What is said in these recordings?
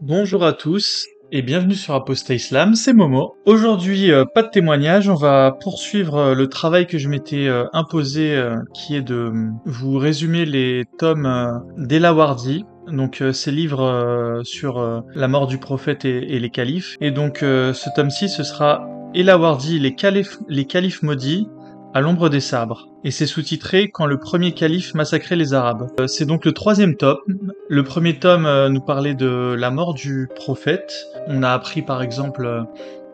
Bonjour à tous et bienvenue sur Apostat Islam, c'est Momo. Aujourd'hui, euh, pas de témoignage, on va poursuivre euh, le travail que je m'étais euh, imposé, qui est de vous résumer les tomes d'Elawardi, donc ces livres sur la mort du prophète et, les califes. Et donc ce tome-ci, ce sera Elawardi, les les califes maudits, à l'ombre des sabres. Et c'est sous-titré Quand le premier calife massacrait les Arabes. Euh, c'est donc le troisième tome. Le premier tome euh, nous parlait de la mort du prophète. On a appris par exemple euh,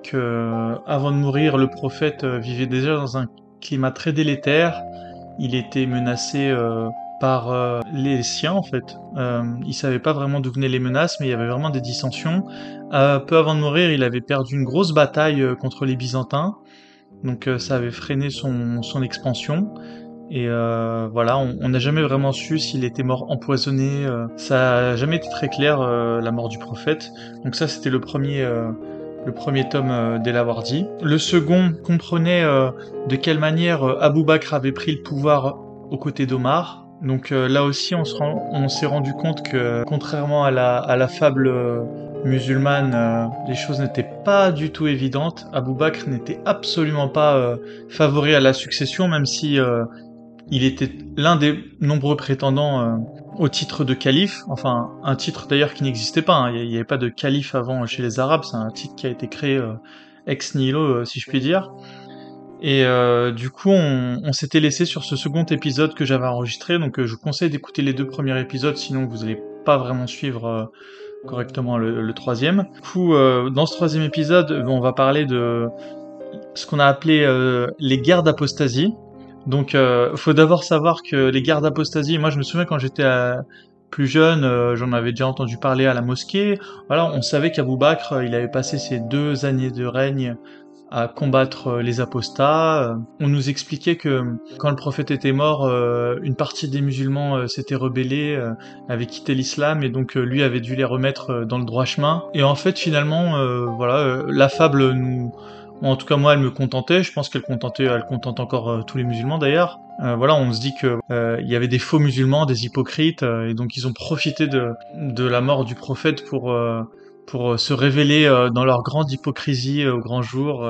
que avant de mourir, le prophète vivait déjà dans un climat très délétère. Il était menacé par les siens en fait. Euh, il savait pas vraiment d'où venaient les menaces, mais il y avait vraiment des dissensions. peu avant de mourir, il avait perdu une grosse bataille contre les Byzantins donc euh, ça avait freiné son, son expansion. Et euh, voilà, on n'a jamais vraiment su s'il était mort empoisonné. Euh, ça n'a jamais été très clair la mort du prophète. Donc ça, c'était le premier, le premier tome d'Elawardi. Le second comprenait de quelle manière Abou Bakr avait pris le pouvoir aux côtés d'Omar. Donc là aussi, on s'est rendu compte que, contrairement à la, fable musulmane, euh, les choses n'étaient pas du tout évidentes. Abou Bakr n'était absolument pas euh, favori à la succession, même si euh, il était l'un des nombreux prétendants au titre de calife. Enfin, un titre d'ailleurs qui n'existait pas. Hein. Il n'y avait pas de calife avant chez les Arabes. C'est un titre qui a été créé ex nihilo, si je puis dire. Et du coup, on, s'était laissé sur ce second épisode que j'avais enregistré. Donc, je vous conseille d'écouter les deux premiers épisodes, sinon vous n'allez pas vraiment suivre correctement le, troisième. Du coup, euh, dans ce troisième épisode, on va parler de ce qu'on a appelé euh, les guerres d'apostasie. Donc, euh, faut d'abord savoir que les guerres d'apostasie, moi je me souviens quand j'étais plus jeune, j'en avais déjà entendu parler à la mosquée. Voilà, on savait qu'Abou Bakr, il avait passé ses deux années de règne à combattre euh, les apostats. Euh, on nous expliquait que quand le prophète était mort, euh, une partie des musulmans s'était rebellés, avait quitté l'islam et donc lui avait dû les remettre dans le droit chemin. Et en fait, finalement, voilà, la fable nous, en tout cas moi, elle me contentait. Je pense qu'elle contentait, elle contente encore tous les musulmans d'ailleurs. voilà, on se dit que il y avait des faux musulmans, des hypocrites, et donc ils ont profité de, de la mort du prophète pour pour euh, se révéler euh, dans leur grande hypocrisie euh, au grand jour,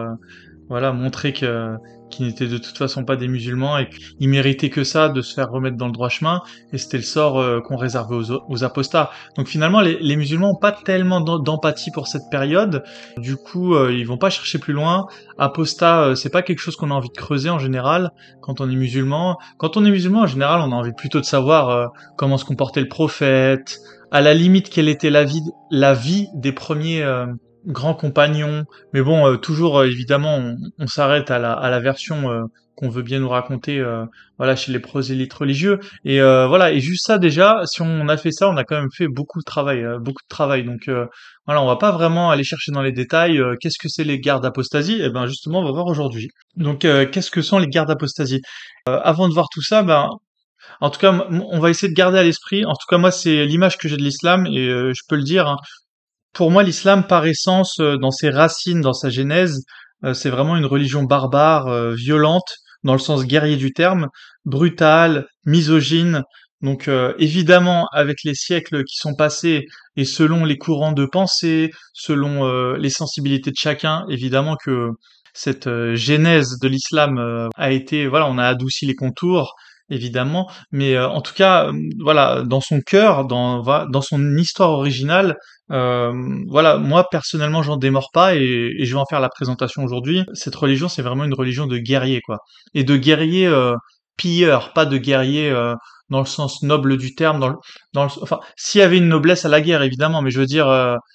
voilà, montrer que qu'ils n'étaient de toute façon pas des musulmans et qu'ils méritaient que ça de se faire remettre dans le droit chemin et c'était le sort qu'on réservait aux, apostats. Donc finalement les, les musulmans ont pas tellement d'empathie pour cette période, du coup ils vont pas chercher plus loin. Apostat c'est pas quelque chose qu'on a envie de creuser en général quand on est musulman. Quand on est musulman en général on a envie plutôt de savoir comment se comportait le prophète, à la limite quelle était la vie, la vie des premiers euh, grands compagnons. Mais bon, euh, toujours euh, évidemment, on, s'arrête à la, version qu'on veut bien nous raconter, voilà, chez les prosélytes religieux. Et voilà, et juste ça déjà, si on a fait ça, on a quand même fait beaucoup de travail, beaucoup de travail. Donc voilà, on va pas vraiment aller chercher dans les détails. qu'est-ce que c'est les guerres d'apostasie Eh ben justement, on va voir aujourd'hui. Donc qu'est-ce que sont les guerres d'apostasie Avant de voir tout ça, ben en tout cas, on va essayer de garder à l'esprit. En tout cas, moi, c'est l'image que j'ai de l'islam et euh, je peux le dire. Hein. Pour moi, l'islam, par essence, euh, dans ses racines, dans sa genèse, euh, c'est vraiment une religion barbare, violente, dans le sens guerrier du terme, brutale, misogyne. Donc, évidemment, avec les siècles qui sont passés et selon les courants de pensée, selon les sensibilités de chacun, évidemment que cette genèse de l'islam a été, voilà, on a adouci les contours évidemment, mais euh, en tout cas, euh, voilà, dans son cœur, dans son histoire originale, euh, voilà, moi personnellement, j'en démords pas et, je vais en faire la présentation aujourd'hui. Cette religion, c'est vraiment une religion de guerrier, quoi, et de guerrier pilleur, pas de guerrier dans le sens noble du terme, dans le, dans enfin, s'il y avait une noblesse à la guerre, évidemment, mais je veux dire,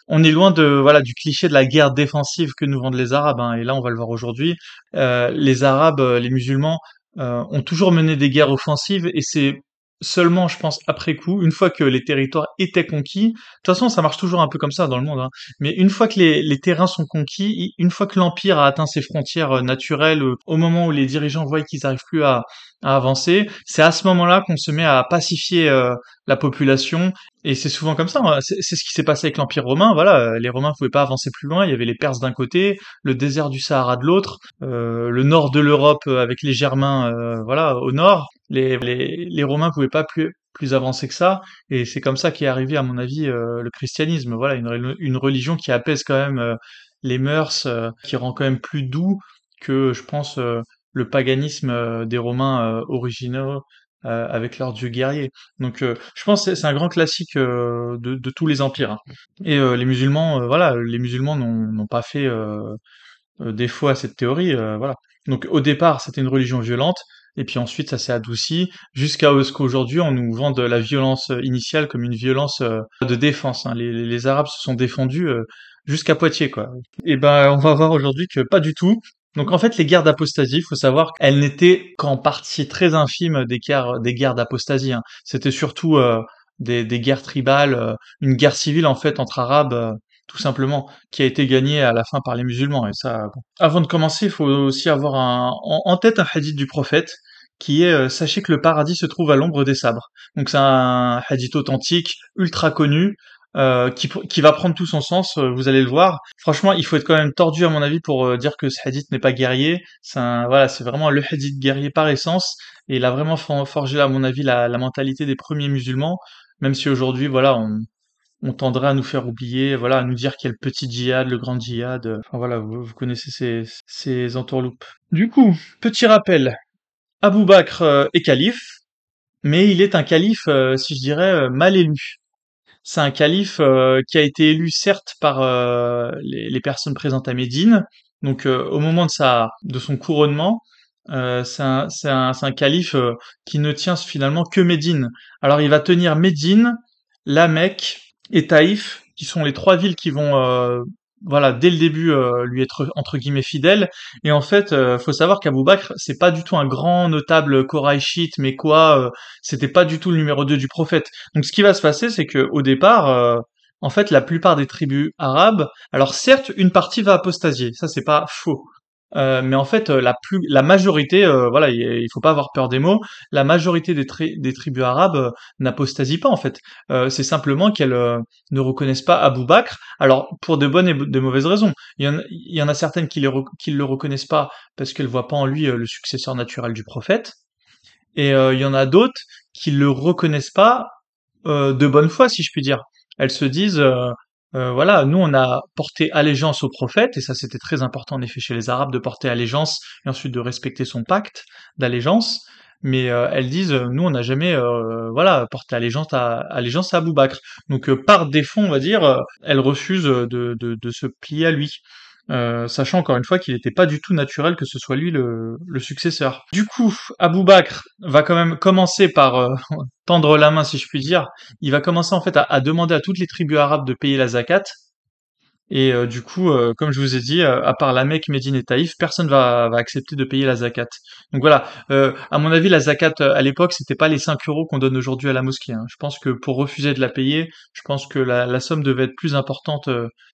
on est loin de, voilà, du cliché de la guerre défensive que nous vendent les Arabes, hein, et là, on va le voir aujourd'hui. les Arabes, les musulmans, euh, ont toujours mené des guerres offensives et c'est seulement, je pense, après coup, une fois que les territoires étaient conquis. De toute façon, ça marche toujours un peu comme ça dans le monde. Hein. Mais une fois que les, les, terrains sont conquis, une fois que l'empire a atteint ses frontières euh, naturelles, euh, au moment où les dirigeants voient qu'ils n'arrivent plus à, à avancer, c'est à ce moment-là qu'on se met à pacifier euh, la population. Et c'est souvent comme ça. Hein. C'est ce qui s'est passé avec l'Empire romain. Voilà, les Romains pouvaient pas avancer plus loin. Il y avait les Perses d'un côté, le désert du Sahara de l'autre, euh, le nord de l'Europe avec les Germains, voilà, au nord les, les, les Romains pouvaient pas plus, plus avancer que ça, et c'est comme ça qu'est arrivé, à mon avis, euh, le christianisme. Voilà, une, une, religion qui apaise quand même euh, les mœurs, euh, qui rend quand même plus doux que, je pense, le paganisme des Romains originaux avec leurs dieux guerriers. Donc, je pense que c'est un grand classique de, de, tous les empires. Hein. Et les musulmans, voilà, les musulmans n'ont pas fait défaut à cette théorie, voilà. Donc, au départ, c'était une religion violente et puis ensuite ça s'est adouci jusqu'à ce qu'aujourd'hui on nous vende la violence initiale comme une violence euh, de défense. Hein. Les, Arabes se sont défendus euh, jusqu'à Poitiers quoi. Et ben on va voir aujourd'hui que pas du tout. Donc en fait les guerres d'apostasie, il faut savoir qu'elles n'étaient qu'en partie très infime des guerres des guerres d'apostasie. Hein. C'était surtout euh, des, guerres tribales, une guerre civile en fait entre Arabes tout simplement, qui a été gagné à la fin par les musulmans. Et ça, Avant de commencer, il faut aussi avoir un, en, tête un hadith du prophète qui est euh, sachez que le paradis se trouve à l'ombre des sabres. Donc c'est un hadith authentique, ultra connu, euh, qui, qui va prendre tout son sens, euh, vous allez le voir. Franchement, il faut être quand même tordu à mon avis pour dire que ce hadith n'est pas guerrier. C'est voilà, c'est vraiment le hadith guerrier par essence, et il a vraiment forgé à mon avis la, la mentalité des premiers musulmans. Même si aujourd'hui, voilà, on, on tendrait à nous faire oublier, voilà, à nous dire qu'il y a le petit djihad, le grand djihad. Enfin voilà, vous, connaissez ces, ces entourloupes. Du coup, petit rappel, Abou Bakr euh, est calife, mais il est un calife, euh, si je dirais, euh, mal élu. C'est un calife qui a été élu certes par les, personnes présentes à Médine, donc au moment de sa de son couronnement, c'est un, calife qui ne tient finalement que Médine. Alors il va tenir Médine, la Mecque et Taïf, qui sont les trois villes qui vont euh, voilà dès le début euh, lui être entre guillemets fidèles et en fait euh, faut savoir qu'Abou Bakr c'est pas du tout un grand notable Quraishite mais quoi c'était pas du tout le numéro 2 du prophète. Donc ce qui va se passer c'est que au départ en fait la plupart des tribus arabes alors certes une partie va apostasier ça c'est pas faux euh, mais en fait, euh, la majorité, euh, voilà, il, faut pas avoir peur des mots. La majorité des, tribus arabes n'apostasient pas en fait. c'est simplement qu'elles ne reconnaissent pas Abou Bakr. Alors pour de bonnes et de mauvaises raisons. Il y en, a certaines qui, qui le reconnaissent pas parce qu'elles voient pas en lui le successeur naturel du prophète. Et il y en a d'autres qui le reconnaissent pas de bonne foi, si je puis dire. Elles se disent euh, voilà, nous on a porté allégeance au prophète, et ça c'était très important en effet chez les Arabes de porter allégeance et ensuite de respecter son pacte d'allégeance. Mais euh, elles disent, nous on n'a jamais, euh, voilà, porté allégeance à allégeance à Abou Bakr. Donc par défaut, on va dire, elles refusent de, de se plier à lui. Euh, sachant encore une fois qu'il n'était pas du tout naturel que ce soit lui le, successeur. Du coup, Abou Bakr va quand même commencer par euh, tendre la main, si je puis dire. Il va commencer en fait à, demander à toutes les tribus arabes de payer la zakat. Et euh, du coup, comme je vous ai dit, à part la Mecque, Médine et Taïf, personne va, va accepter de payer la zakat. Donc voilà, à mon avis, la zakat à l'époque, c'était pas les 5 euros qu'on donne aujourd'hui à la mosquée. Hein. Je pense que pour refuser de la payer, je pense que la, la somme devait être plus importante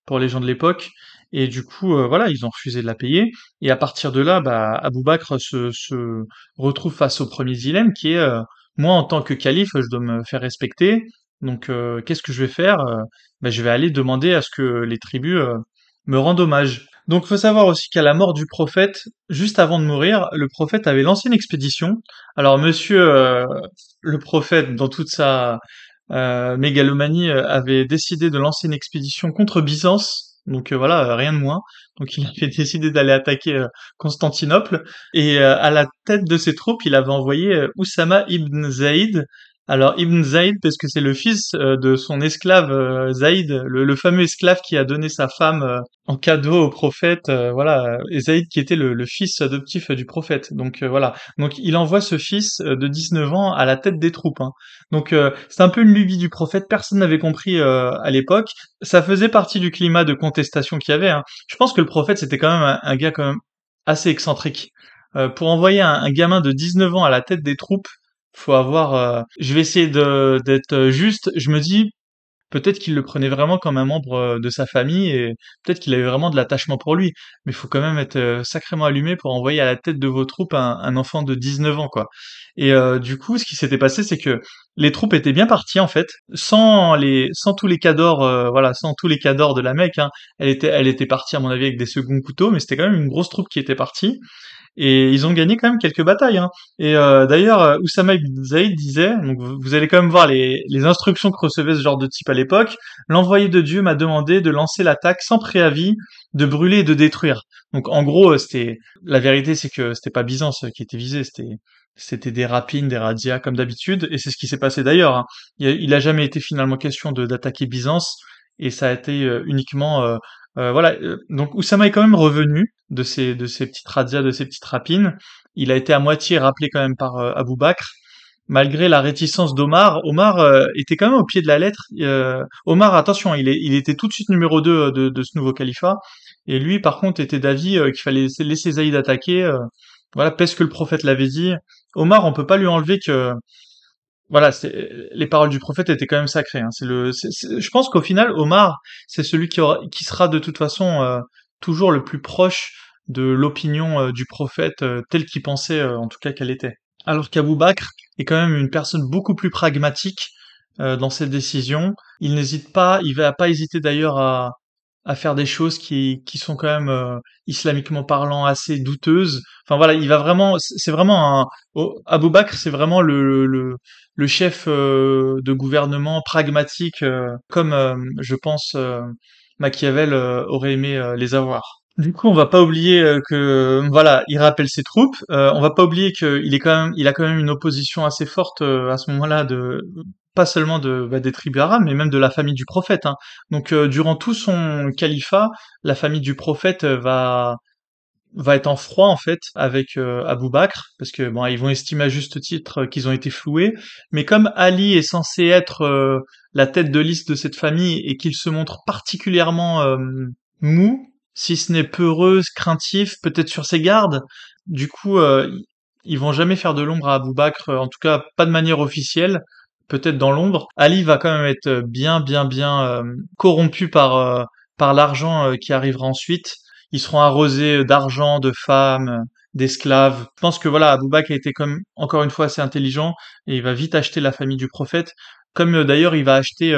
pour les gens de l'époque. Et du coup, euh, voilà, ils ont refusé de la payer. Et à partir de là, bah, Abou Bakr se, retrouve face au premier dilemme qui est, euh, moi en tant que calife, je dois me faire respecter. Donc, euh, qu'est-ce que je vais faire bah, Je vais aller demander à ce que les tribus me rendent hommage. Donc, faut savoir aussi qu'à la mort du prophète, juste avant de mourir, le prophète avait lancé une expédition. Alors, monsieur le prophète, dans toute sa mégalomanie, avait décidé de lancer une expédition contre Byzance donc euh, voilà, rien de moins. Donc il avait décidé d'aller attaquer euh, Constantinople et euh, à la tête de ses troupes, il avait envoyé Oussama ibn Zaïd, alors Ibn Zaïd, parce que c'est le fils euh, de son esclave euh, Zaïd, le, fameux esclave qui a donné sa femme euh, en cadeau au prophète, voilà, et Zaïd qui était le, fils adoptif du prophète. Donc voilà, donc il envoie ce fils de 19 ans à la tête des troupes. Hein. Donc c'est un peu une lubie du prophète, personne n'avait compris à l'époque. Ça faisait partie du climat de contestation qu'il y avait. Hein. Je pense que le prophète c'était quand même un, gars quand même assez excentrique. pour envoyer un gamin de 19 ans à la tête des troupes, faut avoir. Je vais essayer de d'être juste. Je me dis peut-être qu'il le prenait vraiment comme un membre euh, de sa famille et peut-être qu'il avait vraiment de l'attachement pour lui. Mais faut quand même être euh, sacrément allumé pour envoyer à la tête de vos troupes un, enfant de 19 ans, quoi. Et euh, du coup, ce qui s'était passé, c'est que les troupes étaient bien parties en fait, sans les, sans tous les cadors, voilà, sans tous les cadors de la Mecque. Hein. Elle était, elle était partie à mon avis avec des seconds couteaux, mais c'était quand même une grosse troupe qui était partie. Et ils ont gagné quand même quelques batailles. Hein. Et euh, d'ailleurs, euh, Oussama ibn Zayd disait, donc vous, allez quand même voir les, les instructions que recevait ce genre de type à l'époque, l'envoyé de Dieu m'a demandé de lancer l'attaque sans préavis, de brûler et de détruire. Donc en gros, euh, c'était la vérité, c'est que c'était pas Byzance qui était visé, c'était c'était des rapines, des radias comme d'habitude, et c'est ce qui s'est passé d'ailleurs. Hein. Il, il, a jamais été finalement question de d'attaquer Byzance, et ça a été uniquement euh, voilà, euh, donc Oussama est quand même revenu de ses de ses petites radias, de ses petites rapines. Il a été à moitié rappelé quand même par euh, Abou Bakr, malgré la réticence d'Omar. Omar était quand même au pied de la lettre. Omar, attention, il, est, il était tout de suite numéro 2 de, de ce nouveau califat, et lui, par contre, était d'avis qu'il fallait laisser Zaïd attaquer. voilà, parce que le prophète l'avait dit. Omar, on peut pas lui enlever que voilà, les paroles du prophète étaient quand même sacrées. Hein. C'est le, je pense qu'au final, Omar, c'est celui qui, aura, qui sera de toute façon euh, toujours le plus proche de l'opinion euh, du prophète euh, telle qu'il pensait, en tout cas qu'elle était. Alors qu'Abou Bakr est quand même une personne beaucoup plus pragmatique dans ses décisions. Il n'hésite pas, il va pas hésiter d'ailleurs à, à faire des choses qui, qui sont quand même euh, islamiquement parlant assez douteuses. Enfin voilà, il va vraiment, c'est vraiment un Abou Bakr, c'est vraiment le, le, le chef euh, de gouvernement pragmatique, euh, comme je pense Machiavel aurait aimé les avoir. Du coup, on va pas oublier que voilà, il rappelle ses troupes. on va pas oublier qu'il est quand même, il a quand même une opposition assez forte à ce moment-là de pas seulement de, bah, des tribus arabes, mais même de la famille du prophète. Hein. Donc euh, durant tout son califat, la famille du prophète euh, va va être en froid en fait avec euh, Abou Bakr parce que bon ils vont estimer à juste titre qu'ils ont été floués mais comme Ali est censé être la tête de liste de cette famille et qu'il se montre particulièrement mou si ce n'est peureux craintif peut-être sur ses gardes du coup ils vont jamais faire de l'ombre à Abou Bakr en tout cas pas de manière officielle peut-être dans l'ombre. Ali va quand même être bien, bien, bien euh, corrompu par euh, par l'argent euh, qui arrivera ensuite. Ils seront arrosés d'argent, de femmes, d'esclaves. Je pense que voilà, Abou Bakr a été comme encore une fois assez intelligent et il va vite acheter la famille du prophète. Comme d'ailleurs il va acheter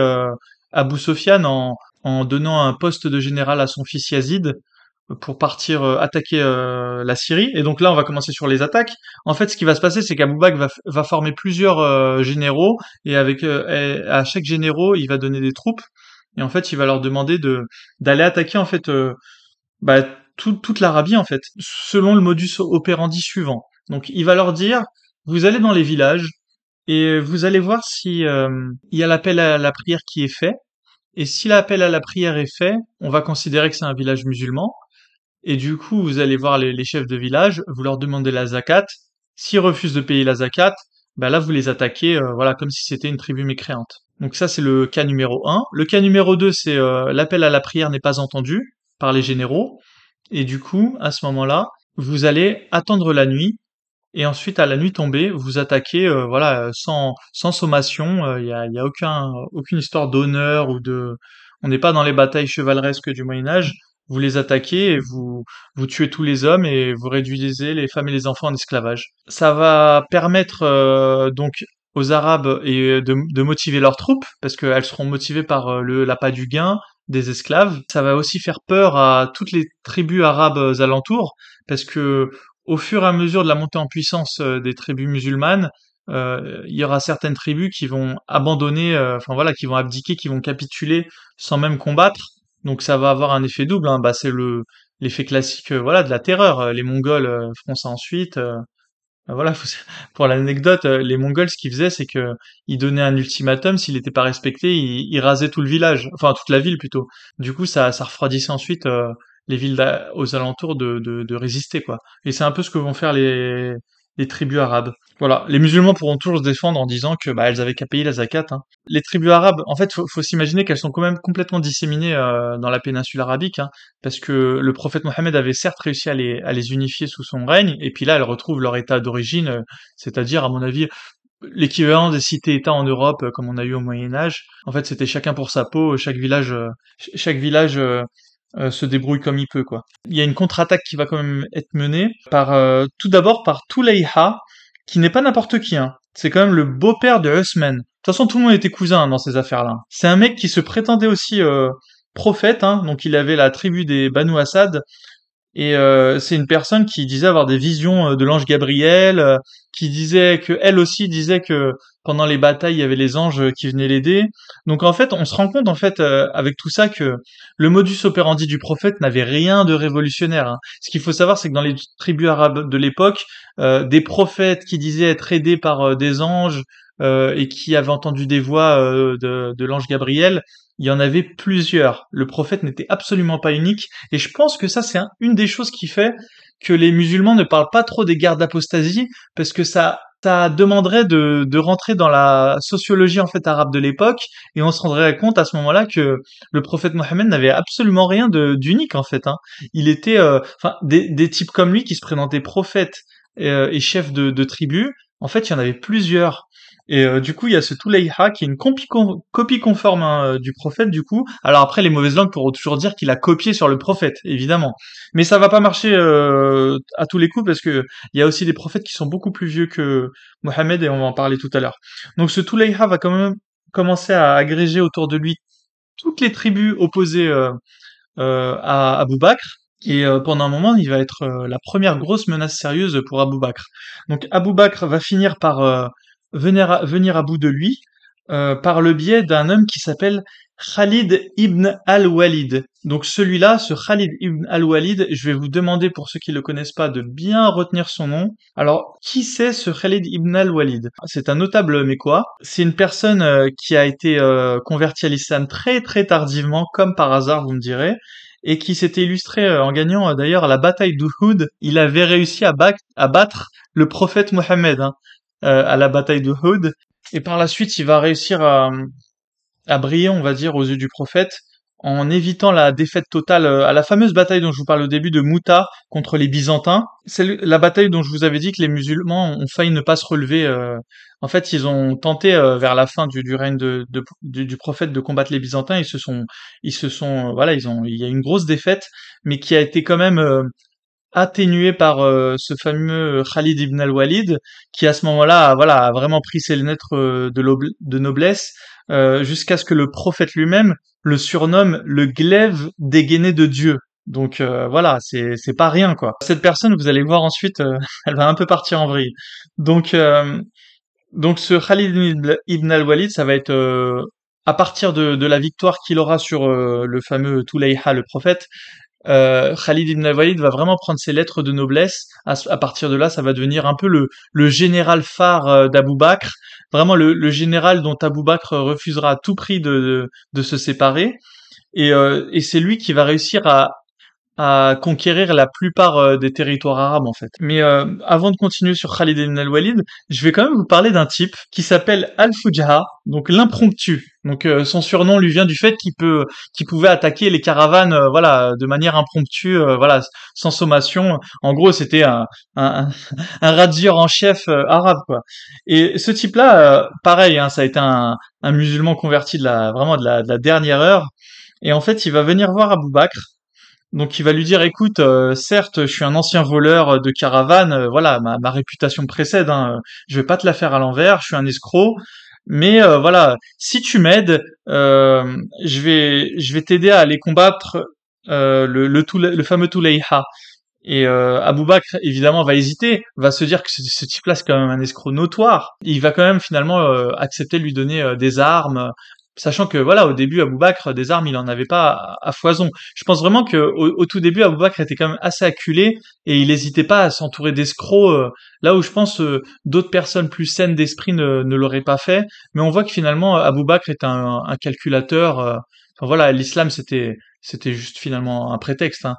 Abou Sofiane en, en donnant un poste de général à son fils Yazid pour partir euh, attaquer euh, la Syrie. Et donc là, on va commencer sur les attaques. En fait, ce qui va se passer, c'est qu'Abou Bakr va, former plusieurs euh, généraux, et avec à chaque généraux, il va donner des troupes. Et en fait, il va leur demander de d'aller attaquer en fait bah, toute l'Arabie en fait, selon le modus operandi suivant. Donc, il va leur dire, vous allez dans les villages et vous allez voir si il y a l'appel à la prière qui est fait. Et si l'appel à la prière est fait, on va considérer que c'est un village musulman. Et du coup, vous allez voir les, chefs de village, vous leur demandez la zakat. S'ils refusent de payer la zakat, ben là, vous les attaquez, euh, voilà, comme si c'était une tribu mécréante. Donc ça, c'est le cas numéro 1. Le cas numéro 2, c'est euh, l'appel à la prière n'est pas entendu par les généraux. Et du coup, à ce moment-là, vous allez attendre la nuit. Et ensuite, à la nuit tombée, vous attaquez, euh, voilà, sans, sans sommation. Il n'y a, y a aucun, aucune histoire d'honneur ou de... On n'est pas dans les batailles chevaleresques du Moyen Âge vous les attaquez et vous, vous tuez tous les hommes et vous réduisez les femmes et les enfants en esclavage. Ça va permettre euh, donc aux Arabes et de, de, motiver leurs troupes, parce qu'elles seront motivées par euh, le l'appât du gain des esclaves. Ça va aussi faire peur à toutes les tribus arabes alentours, parce que au fur et à mesure de la montée en puissance euh, des tribus musulmanes, il y aura certaines tribus qui vont abandonner, enfin voilà, qui vont abdiquer, qui vont capituler sans même combattre, donc ça va avoir un effet double. Hein. Bah, c'est le l'effet classique, euh, voilà, de la terreur. Euh, les Mongols euh, feront ça ensuite. Bah, voilà, pour l'anecdote, les Mongols, ce qu'ils faisaient, c'est que ils donnaient un ultimatum. S'il n'était pas respecté, ils, rasaient tout le village, enfin toute la ville plutôt. Du coup, ça, ça refroidissait ensuite les villes aux alentours de, de, de résister, quoi. Et c'est un peu ce que vont faire les les tribus arabes. Voilà, les musulmans pourront toujours se défendre en disant que bah, elles avaient qu'à payer la zakat. Hein. Les tribus arabes, en fait, faut, faut s'imaginer qu'elles sont quand même complètement disséminées euh, dans la péninsule arabique, hein, parce que le prophète Mohammed avait certes réussi à les, à les unifier sous son règne, et puis là, elles retrouvent leur état d'origine, euh, c'est-à-dire, à mon avis, l'équivalent des cités-États en Europe, euh, comme on a eu au Moyen Âge. En fait, c'était chacun pour sa peau, chaque village, euh, chaque village euh, se débrouille comme il peut, quoi. Il y a une contre-attaque qui va quand même être menée par, tout d'abord par Tulayha, qui n'est pas n'importe qui, hein. C'est quand même le beau-père de Usman. De toute façon, tout le monde était cousin hein, dans ces affaires-là. C'est un mec qui se prétendait aussi prophète, hein, donc il avait la tribu des Banu Assad, et euh, c'est une personne qui disait avoir des visions euh, de l'ange Gabriel, euh, qui disait que elle aussi disait que pendant les batailles il y avait les anges qui venaient l'aider. Donc en fait, on se rend compte en fait avec tout ça que le modus operandi du prophète n'avait rien de révolutionnaire. Hein. Ce qu'il faut savoir, c'est que dans les tribus arabes de l'époque, des prophètes qui disaient être aidés par des anges et qui avaient entendu des voix de, de l'ange Gabriel, il y en avait plusieurs. Le prophète n'était absolument pas unique. Et je pense que ça, c'est une des choses qui fait que les musulmans ne parlent pas trop des guerres d'apostasie, parce que ça, ça demanderait de, de rentrer dans la sociologie en fait arabe de l'époque, et on se rendrait compte à ce moment-là que le prophète Mohammed n'avait absolument rien d'unique en fait. Hein. Il était, euh, enfin, des, des, types comme lui qui se présentaient prophètes euh, et chefs de, de tribus. En fait, il y en avait plusieurs. Et euh, du coup, il y a ce Touleiha qui est une copie, conforme hein, euh, du prophète, du coup. Alors après, les mauvaises langues pourront toujours dire qu'il a copié sur le prophète, évidemment. Mais ça va pas marcher euh, à tous les coups parce que il y a aussi des prophètes qui sont beaucoup plus vieux que Mohammed et on va en parler tout à l'heure. Donc ce Touleiha va quand même commencer à agréger autour de lui toutes les tribus opposées à Abu Bakr. Et pendant un moment, il va être la première grosse menace sérieuse pour Abu Bakr. Donc Abu Bakr va finir par venir à, venir à bout de lui euh, par le biais d'un homme qui s'appelle Khalid ibn al-Walid. Donc celui-là, ce Khalid ibn al-Walid, je vais vous demander pour ceux qui le connaissent pas de bien retenir son nom. Alors, qui c'est ce Khalid ibn al-Walid? C'est un notable mécois. C'est une personne euh, qui a été euh, convertie à l'islam très très tardivement, comme par hasard, vous me direz et qui s'était illustré en gagnant d'ailleurs la bataille d'Uhud. Il avait réussi à, battre le prophète Mohammed. Hein. Euh, à la bataille de Houd. Et par la suite, il va réussir à, à briller, on va dire, aux yeux du prophète, en évitant la défaite totale euh, à la fameuse bataille dont je vous parle au début de Mouta contre les Byzantins. C'est la bataille dont je vous avais dit que les musulmans ont failli ne pas se relever. Euh, en fait, ils ont tenté vers la fin du, du règne de, du, prophète de combattre les Byzantins. Ils se sont, ils se sont, voilà, ils ont, il y a une grosse défaite, mais qui a été quand même atténué par euh, ce fameux Khalid ibn al-Walid, qui à ce moment-là, voilà, a vraiment pris ses lettres euh, de, noblesse, euh, jusqu'à ce que le prophète lui-même le surnomme le glaive dégainé de Dieu. Donc voilà, c'est pas rien quoi. Cette personne, vous allez voir ensuite, elle va un peu partir en vrille. Donc donc ce Khalid ibn al-Walid, ça va être à partir de, de la victoire qu'il aura sur le fameux Toulayha, le prophète, euh, Khalid ibn al-Walid va vraiment prendre ses lettres de noblesse. À, partir de là, ça va devenir un peu le, le général phare euh, d'Abou Bakr, vraiment le, le, général dont Abou Bakr refusera à tout prix de, de, se séparer. Et, euh, et c'est lui qui va réussir à, à conquérir la plupart euh, des territoires arabes en fait. Mais euh, avant de continuer sur Khalid ibn al-Walid, je vais quand même vous parler d'un type qui s'appelle Al-Fujah, donc l'impromptu. Donc euh, son surnom lui vient du fait qu'il peut qu'il pouvait attaquer les caravanes voilà de manière impromptue voilà sans sommation. En gros, c'était un un, un en chef arabe quoi. Et ce type-là pareil hein, ça a été un, un musulman converti de la vraiment de la, de la dernière heure et en fait, il va venir voir Abou Bakr donc il va lui dire, écoute, euh, certes, je suis un ancien voleur de caravane, euh, voilà, ma, réputation précède, hein, je vais pas te la faire à l'envers, je suis un escroc, mais euh, voilà, si tu m'aides, je vais, je vais t'aider à aller combattre le, le, fameux Touleiha. Et euh, Abou Bakr, évidemment, va hésiter, va se dire que ce, ce type-là, c'est quand même un escroc notoire. Il va quand même finalement accepter de lui donner des armes, sachant que voilà au début Abou Bakr des armes il en avait pas à, foison. Je pense vraiment que au, tout début Abou Bakr était quand même assez acculé et il n'hésitait pas à s'entourer d'escrocs euh, là où je pense euh, d'autres personnes plus saines d'esprit ne, l'auraient pas fait. Mais on voit que finalement Abou Bakr est un, calculateur. Euh, enfin voilà l'islam c'était c'était juste finalement un prétexte. Hein.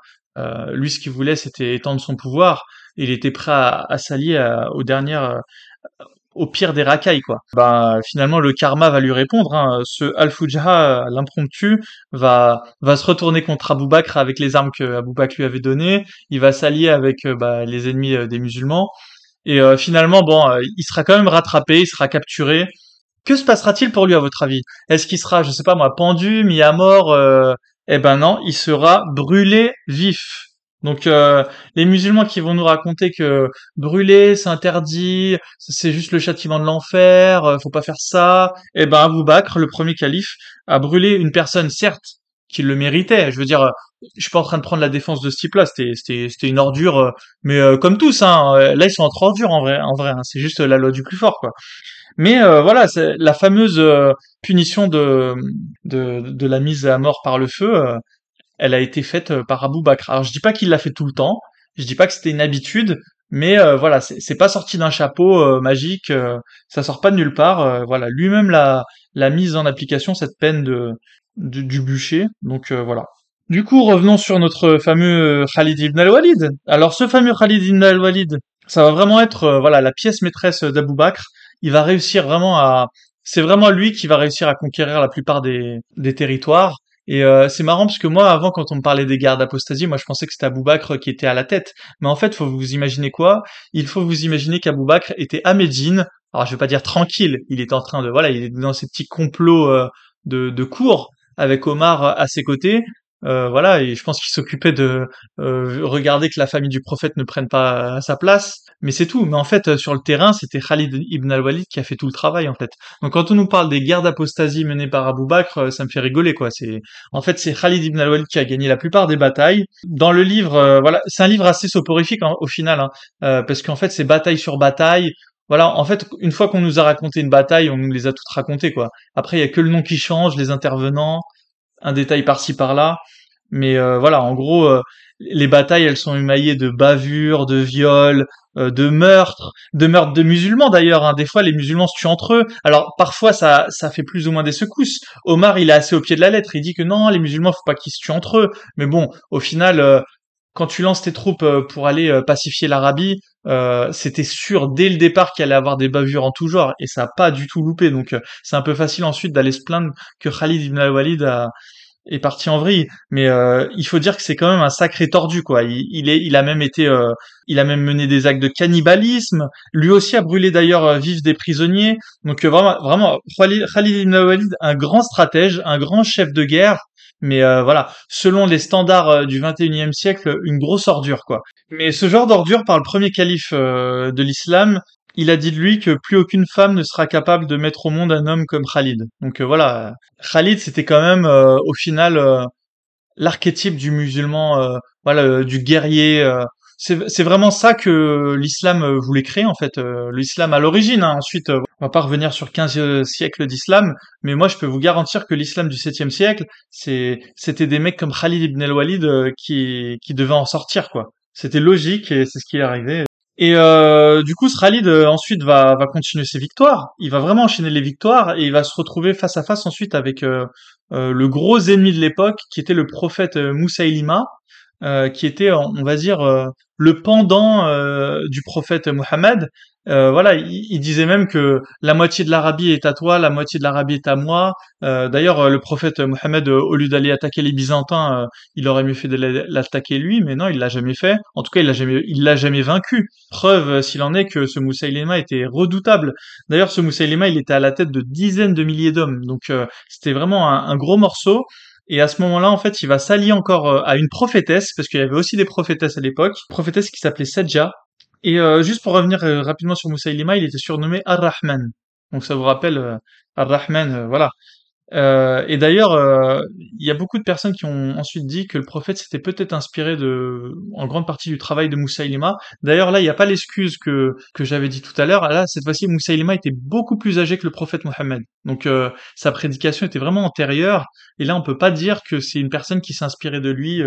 lui ce qu'il voulait c'était étendre son pouvoir. Il était prêt à, à s'allier aux dernières au pire des racailles quoi. Bah finalement le karma va lui répondre. Hein. Ce Al Fujah, l'impromptu, va va se retourner contre Abou Bakr avec les armes que Abou Bakr lui avait données. Il va s'allier avec euh, bah, les ennemis euh, des musulmans Et finalement, bon, il sera quand même rattrapé, il sera capturé. Que se passera-t-il pour lui à votre avis? Est-ce qu'il sera, je sais pas moi, pendu, mis à mort Eh ben non, il sera brûlé vif. Donc euh, les musulmans qui vont nous raconter que brûler c'est interdit, c'est juste le châtiment de l'enfer, euh, faut pas faire ça. Eh ben Abou Bakr, le premier calife, a brûlé une personne certes qui le méritait. Je veux dire, je suis pas en train de prendre la défense de ce type-là, c'était c'était c'était une ordure, euh, mais comme tous, hein. Là ils sont entre ordures en vrai, en vrai. Hein. C'est juste la loi du plus fort, quoi. Mais voilà, c'est la fameuse punition de de la mise à mort par le feu elle a été faite euh, par Abou Bakr. Alors je dis pas qu'il l'a fait tout le temps, je dis pas que c'était une habitude, mais euh, voilà, c'est pas sorti d'un chapeau euh, magique, ça sort pas de nulle part. voilà, lui-même l'a mise en application cette peine de, du bûcher. Donc voilà. Du coup, revenons sur notre fameux Khalid ibn al-Walid. Alors ce fameux Khalid ibn al-Walid, ça va vraiment être voilà la pièce maîtresse d'Abou Bakr. Il va réussir vraiment à c'est vraiment lui qui va réussir à conquérir la plupart des territoires. Et euh, c'est marrant parce que moi, avant, quand on me parlait des guerres d'apostasie, moi je pensais que c'était Abou Bakr qui était à la tête. Mais en fait, faut vous imaginer quoi? Il faut vous imaginer qu'Abou Bakr était à Médine. Alors je vais pas dire tranquille, il est en train de voilà, il est dans ces petits complots euh, de, de cours avec Omar à ses côtés. Euh, voilà, et je pense qu'il s'occupait de euh, regarder que la famille du prophète ne prenne pas sa place, mais c'est tout. Mais en fait, euh, sur le terrain, c'était Khalid ibn al-Walid qui a fait tout le travail, en fait. Donc quand on nous parle des guerres d'apostasie menées par Abu Bakr, ça me fait rigoler, quoi. C'est, en fait, c'est Khalid ibn al-Walid qui a gagné la plupart des batailles. Dans le livre, voilà, c'est un livre assez soporifique au final, hein, parce qu'en fait, c'est bataille sur bataille. Voilà, en fait, une fois qu'on nous a raconté une bataille, on nous les a toutes racontées, quoi. Après, il y a que le nom qui change, les intervenants, un détail par-ci par-là. Mais euh, voilà, en gros, euh, les batailles, elles sont émaillées de bavures, de viols, euh, de meurtres, de meurtres de musulmans d'ailleurs. Hein. Des fois, les musulmans se tuent entre eux. Alors parfois, ça, ça fait plus ou moins des secousses. Omar, il est assez au pied de la lettre. Il dit que non, les musulmans, faut pas qu'ils se tuent entre eux. Mais bon, au final, quand tu lances tes troupes pour aller pacifier l'Arabie, c'était sûr dès le départ qu'il allait avoir des bavures en tout genre, et ça a pas du tout loupé. Donc c'est un peu facile ensuite d'aller se plaindre que Khalid ibn al-Walid a, est parti en vrille. Mais euh, il faut dire que c'est quand même un sacré tordu, quoi. Il, est, il a même été, euh, il a même mené des actes de cannibalisme. Lui aussi a brûlé d'ailleurs euh, vif des prisonniers. Donc vraiment, vraiment, Khalid ibn Walid, un grand stratège, un grand chef de guerre. Mais voilà, selon les standards du 21e siècle, une grosse ordure, quoi. Mais ce genre d'ordure par le premier calife de l'islam, il a dit de lui que plus aucune femme ne sera capable de mettre au monde un homme comme Khalid. Donc euh, voilà, Khalid c'était quand même euh, au final euh, l'archétype du musulman, voilà, du guerrier. c'est vraiment ça que l'islam voulait créer en fait. l'islam à l'origine. Hein. Ensuite, on va pas revenir sur 15 siècles d'islam, mais moi je peux vous garantir que l'islam du 7e siècle, c'est c'était des mecs comme Khalid ibn al-Walid qui qui devaient en sortir quoi. C'était logique et c'est ce qui est arrivé. Et euh, du coup, Khalid euh, ensuite va, va continuer ses victoires. Il va vraiment enchaîner les victoires et il va se retrouver face à face ensuite avec euh, le gros ennemi de l'époque, qui était le prophète Moussaïlima, qui était, on va dire, le pendant du prophète Mohammed. Euh, voilà, il, disait même que la moitié de l'Arabie est à toi, la moitié de l'Arabie est à moi. Euh, d'ailleurs, euh, le prophète Mohammed, au lieu d'aller attaquer les Byzantins, il aurait mieux fait de l'attaquer lui, mais non, il l'a jamais fait. En tout cas, il l'a jamais, il l'a jamais vaincu. Preuve, s'il en est, que ce Moussaïlema était redoutable. D'ailleurs, ce Moussaïlema, il était à la tête de dizaines de milliers d'hommes, donc c'était vraiment un, gros morceau. Et à ce moment-là, en fait, il va s'allier encore à une prophétesse, parce qu'il y avait aussi des prophétesses à l'époque, prophétesse qui s'appelait Sedja, et euh, juste pour revenir euh, rapidement sur Moussaïlima, il était surnommé Ar-Rahman. Donc ça vous rappelle euh, Ar-Rahman, voilà. Euh, et d'ailleurs, euh, il y a beaucoup de personnes qui ont ensuite dit que le prophète s'était peut-être inspiré de, en grande partie du travail de Moussaïlima. D'ailleurs, là, il n'y a pas l'excuse que que j'avais dit tout à l'heure. Là, cette fois-ci, Moussaïlima était beaucoup plus âgé que le prophète Mohammed. Donc, euh, sa prédication était vraiment antérieure. Et là, on peut pas dire que c'est une personne qui s'inspirait de lui,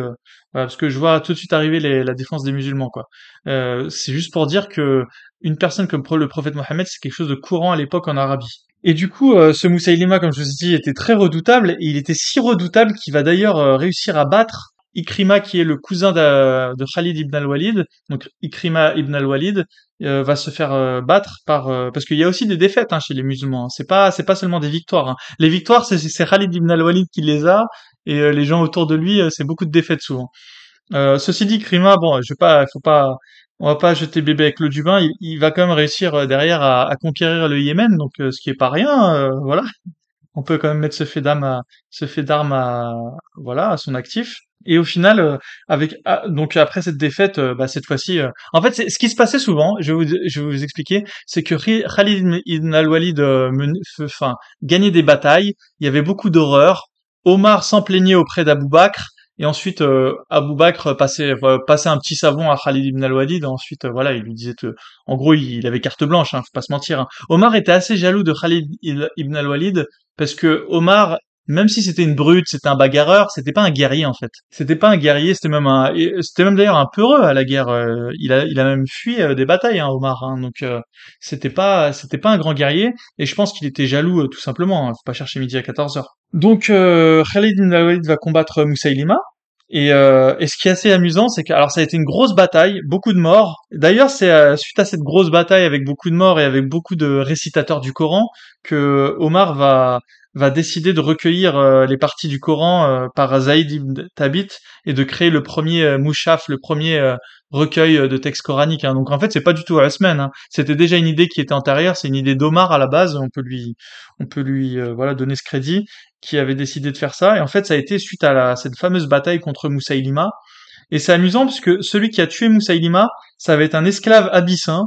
voilà, parce que je vois tout de suite arriver la défense des musulmans, quoi. c'est juste pour dire que une personne comme le prophète Mohammed, c'est quelque chose de courant à l'époque en Arabie. Et du coup, euh, ce Moussaïlima, comme je vous ai dit, était très redoutable, et il était si redoutable qu'il va d'ailleurs euh, réussir à battre Ikrima, qui est le cousin de, Khalid ibn al-Walid. Donc Ikrima ibn al-Walid euh, va se faire battre par... parce qu'il y a aussi des défaites hein, chez les musulmans. C'est pas c'est pas seulement des victoires. Hein. Les victoires, c'est Khalid ibn al-Walid qui les a, et les gens autour de lui, c'est beaucoup de défaites souvent. ceci dit, Ikrima, bon, je vais pas, faut pas, on va pas jeter bébé avec l'eau du bain. Il, va quand même réussir derrière à, à conquérir le Yémen, donc ce qui est pas rien. voilà, on peut quand même mettre ce fait d'armes à, ce fait d'armes à, voilà, à son actif. Et au final, euh, avec ah, donc après cette défaite, euh, bah, cette fois-ci, euh, en fait, ce qui se passait souvent. Je vais vous, je vais vous expliquer, c'est que Khalid ibn al-Walid, enfin, gagnait des batailles. Il y avait beaucoup d'horreur. Omar s'en plaignait auprès d'Abou Bakr. Et ensuite, euh, Abou Bakr passait, passait un petit savon à Khalid ibn al-Walid. Ensuite, voilà, il lui disait, en gros, il, avait carte blanche, hein, faut pas se mentir. Hein. Omar était assez jaloux de Khalid ibn al-Walid parce que Omar même si c'était une brute, c'était un bagarreur, c'était pas un guerrier en fait. C'était pas un guerrier, c'était même un, c'était même d'ailleurs un peureux à la guerre. Euh, il a, il a même fui euh, des batailles, hein, Omar. Hein, donc euh, c'était pas, c'était pas un grand guerrier. Et je pense qu'il était jaloux tout simplement. Hein, faut pas chercher midi à 14 h Donc Khalid ibn Walid va combattre Moussaïlima. Et, et, ce qui est assez amusant, c'est que alors ça a été une grosse bataille, beaucoup de morts. D'ailleurs, c'est suite à cette grosse bataille avec beaucoup de morts et avec beaucoup de récitateurs du Coran que Omar va va décider de recueillir euh, les parties du Coran euh, par Zaïd ibn Tabit et de créer le premier euh, mouchaf, le premier recueil de textes coraniques. Hein. Donc en fait, c'est pas du tout à la semaine. Hein. C'était déjà une idée qui était antérieure. C'est une idée d'Omar à la base. On peut lui, on peut lui, voilà, donner ce crédit, qui avait décidé de faire ça. Et en fait, ça a été suite à la, cette fameuse bataille contre Moussaïlima. Et c'est amusant parce que celui qui a tué Moussaïlima, ça va être un esclave abyssin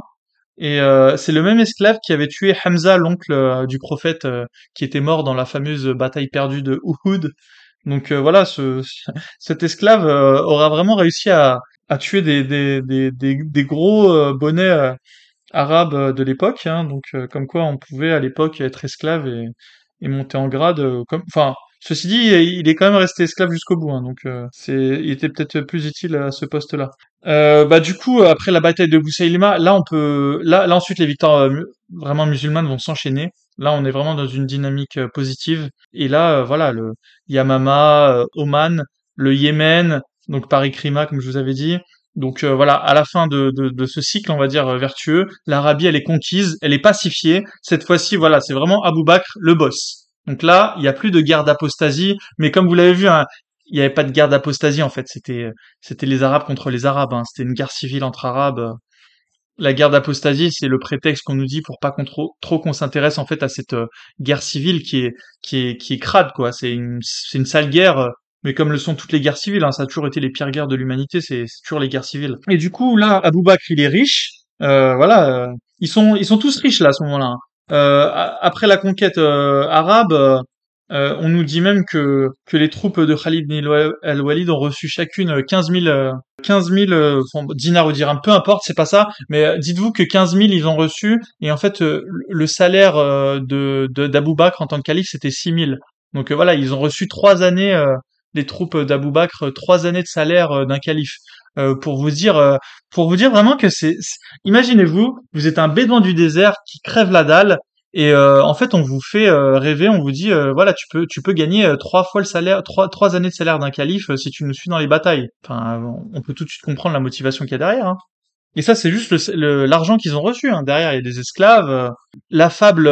et euh, c'est le même esclave qui avait tué Hamza, l'oncle euh, du prophète, euh, qui était mort dans la fameuse bataille perdue de Uhud. Donc voilà, ce, cet esclave aura vraiment réussi à, à tuer des, des, des, des, gros bonnets arabes de l'époque. Hein. donc comme quoi on pouvait à l'époque être esclave et, et monter en grade. comme, enfin, Ceci dit, il est quand même resté esclave jusqu'au bout, hein, donc euh, c'est, il était peut-être plus utile à ce poste-là. Euh, bah du coup, après la bataille de Boussaïlima, là on peut, là, là ensuite les victoires euh, vraiment musulmanes vont s'enchaîner. Là, on est vraiment dans une dynamique positive. Et là, voilà, le Yamama, Oman, le Yémen, donc Paris Krima, comme je vous avais dit. Donc voilà, à la fin de, de, de, ce cycle, on va dire vertueux, l'Arabie elle est conquise, elle est pacifiée. Cette fois-ci, voilà, c'est vraiment Abou Bakr le boss. Donc là, il n'y a plus de guerre d'apostasie, mais comme vous l'avez vu, hein, il n'y avait pas de guerre d'apostasie en fait. C'était c'était les Arabes contre les Arabes. Hein. C'était une guerre civile entre Arabes. La guerre d'apostasie, c'est le prétexte qu'on nous dit pour pas qu'on trop, trop qu'on s'intéresse en fait à cette euh, guerre civile qui est qui est qui est crade quoi. C'est une c'est une sale guerre. Mais comme le sont toutes les guerres civiles, hein, ça a toujours été les pires guerres de l'humanité, c'est toujours les guerres civiles. Et du coup, là, Abou Bakr, il est riche, euh, voilà, euh, ils sont ils sont tous riches là à ce moment-là. Hein. Après la conquête euh, arabe, euh, on nous dit même que, que les troupes de Khalid al-Walid ont reçu chacune 15 000, 15 000 dinars ou dirhams, peu importe, c'est pas ça, mais dites-vous que 15 000 ils ont reçu, et en fait le salaire de d'Abou Bakr en tant que calife c'était 6 000. Donc voilà, ils ont reçu trois années, les troupes d'Abou Bakr, trois années de salaire d'un calife. pour vous dire, pour vous dire vraiment que c'est, imaginez-vous, vous êtes un bédouin du désert qui crève la dalle et euh, en fait on vous fait euh, rêver, on vous dit euh, voilà tu peux tu peux gagner trois fois le salaire, trois trois années de salaire d'un calife si tu nous suis dans les batailles. Enfin on peut tout de suite comprendre la motivation qu'il y a derrière. Hein. Et ça c'est juste l'argent qu'ils ont reçu. Hein. Derrière il y a des esclaves. la fable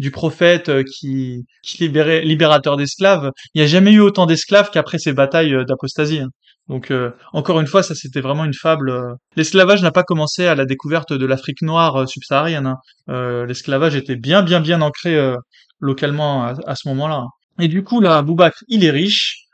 du prophète qui, qui libérait, libérateur d'esclaves. Il n'y a jamais eu autant d'esclaves qu'après ces batailles d'apostasie. Hein. Donc euh, encore une fois, ça c'était vraiment une fable. Euh. L'esclavage n'a pas commencé à la découverte de l'Afrique noire euh, subsaharienne. Hein. L'esclavage était bien bien bien ancré localement à, ce moment-là. Et du coup là, Bakr, il est riche,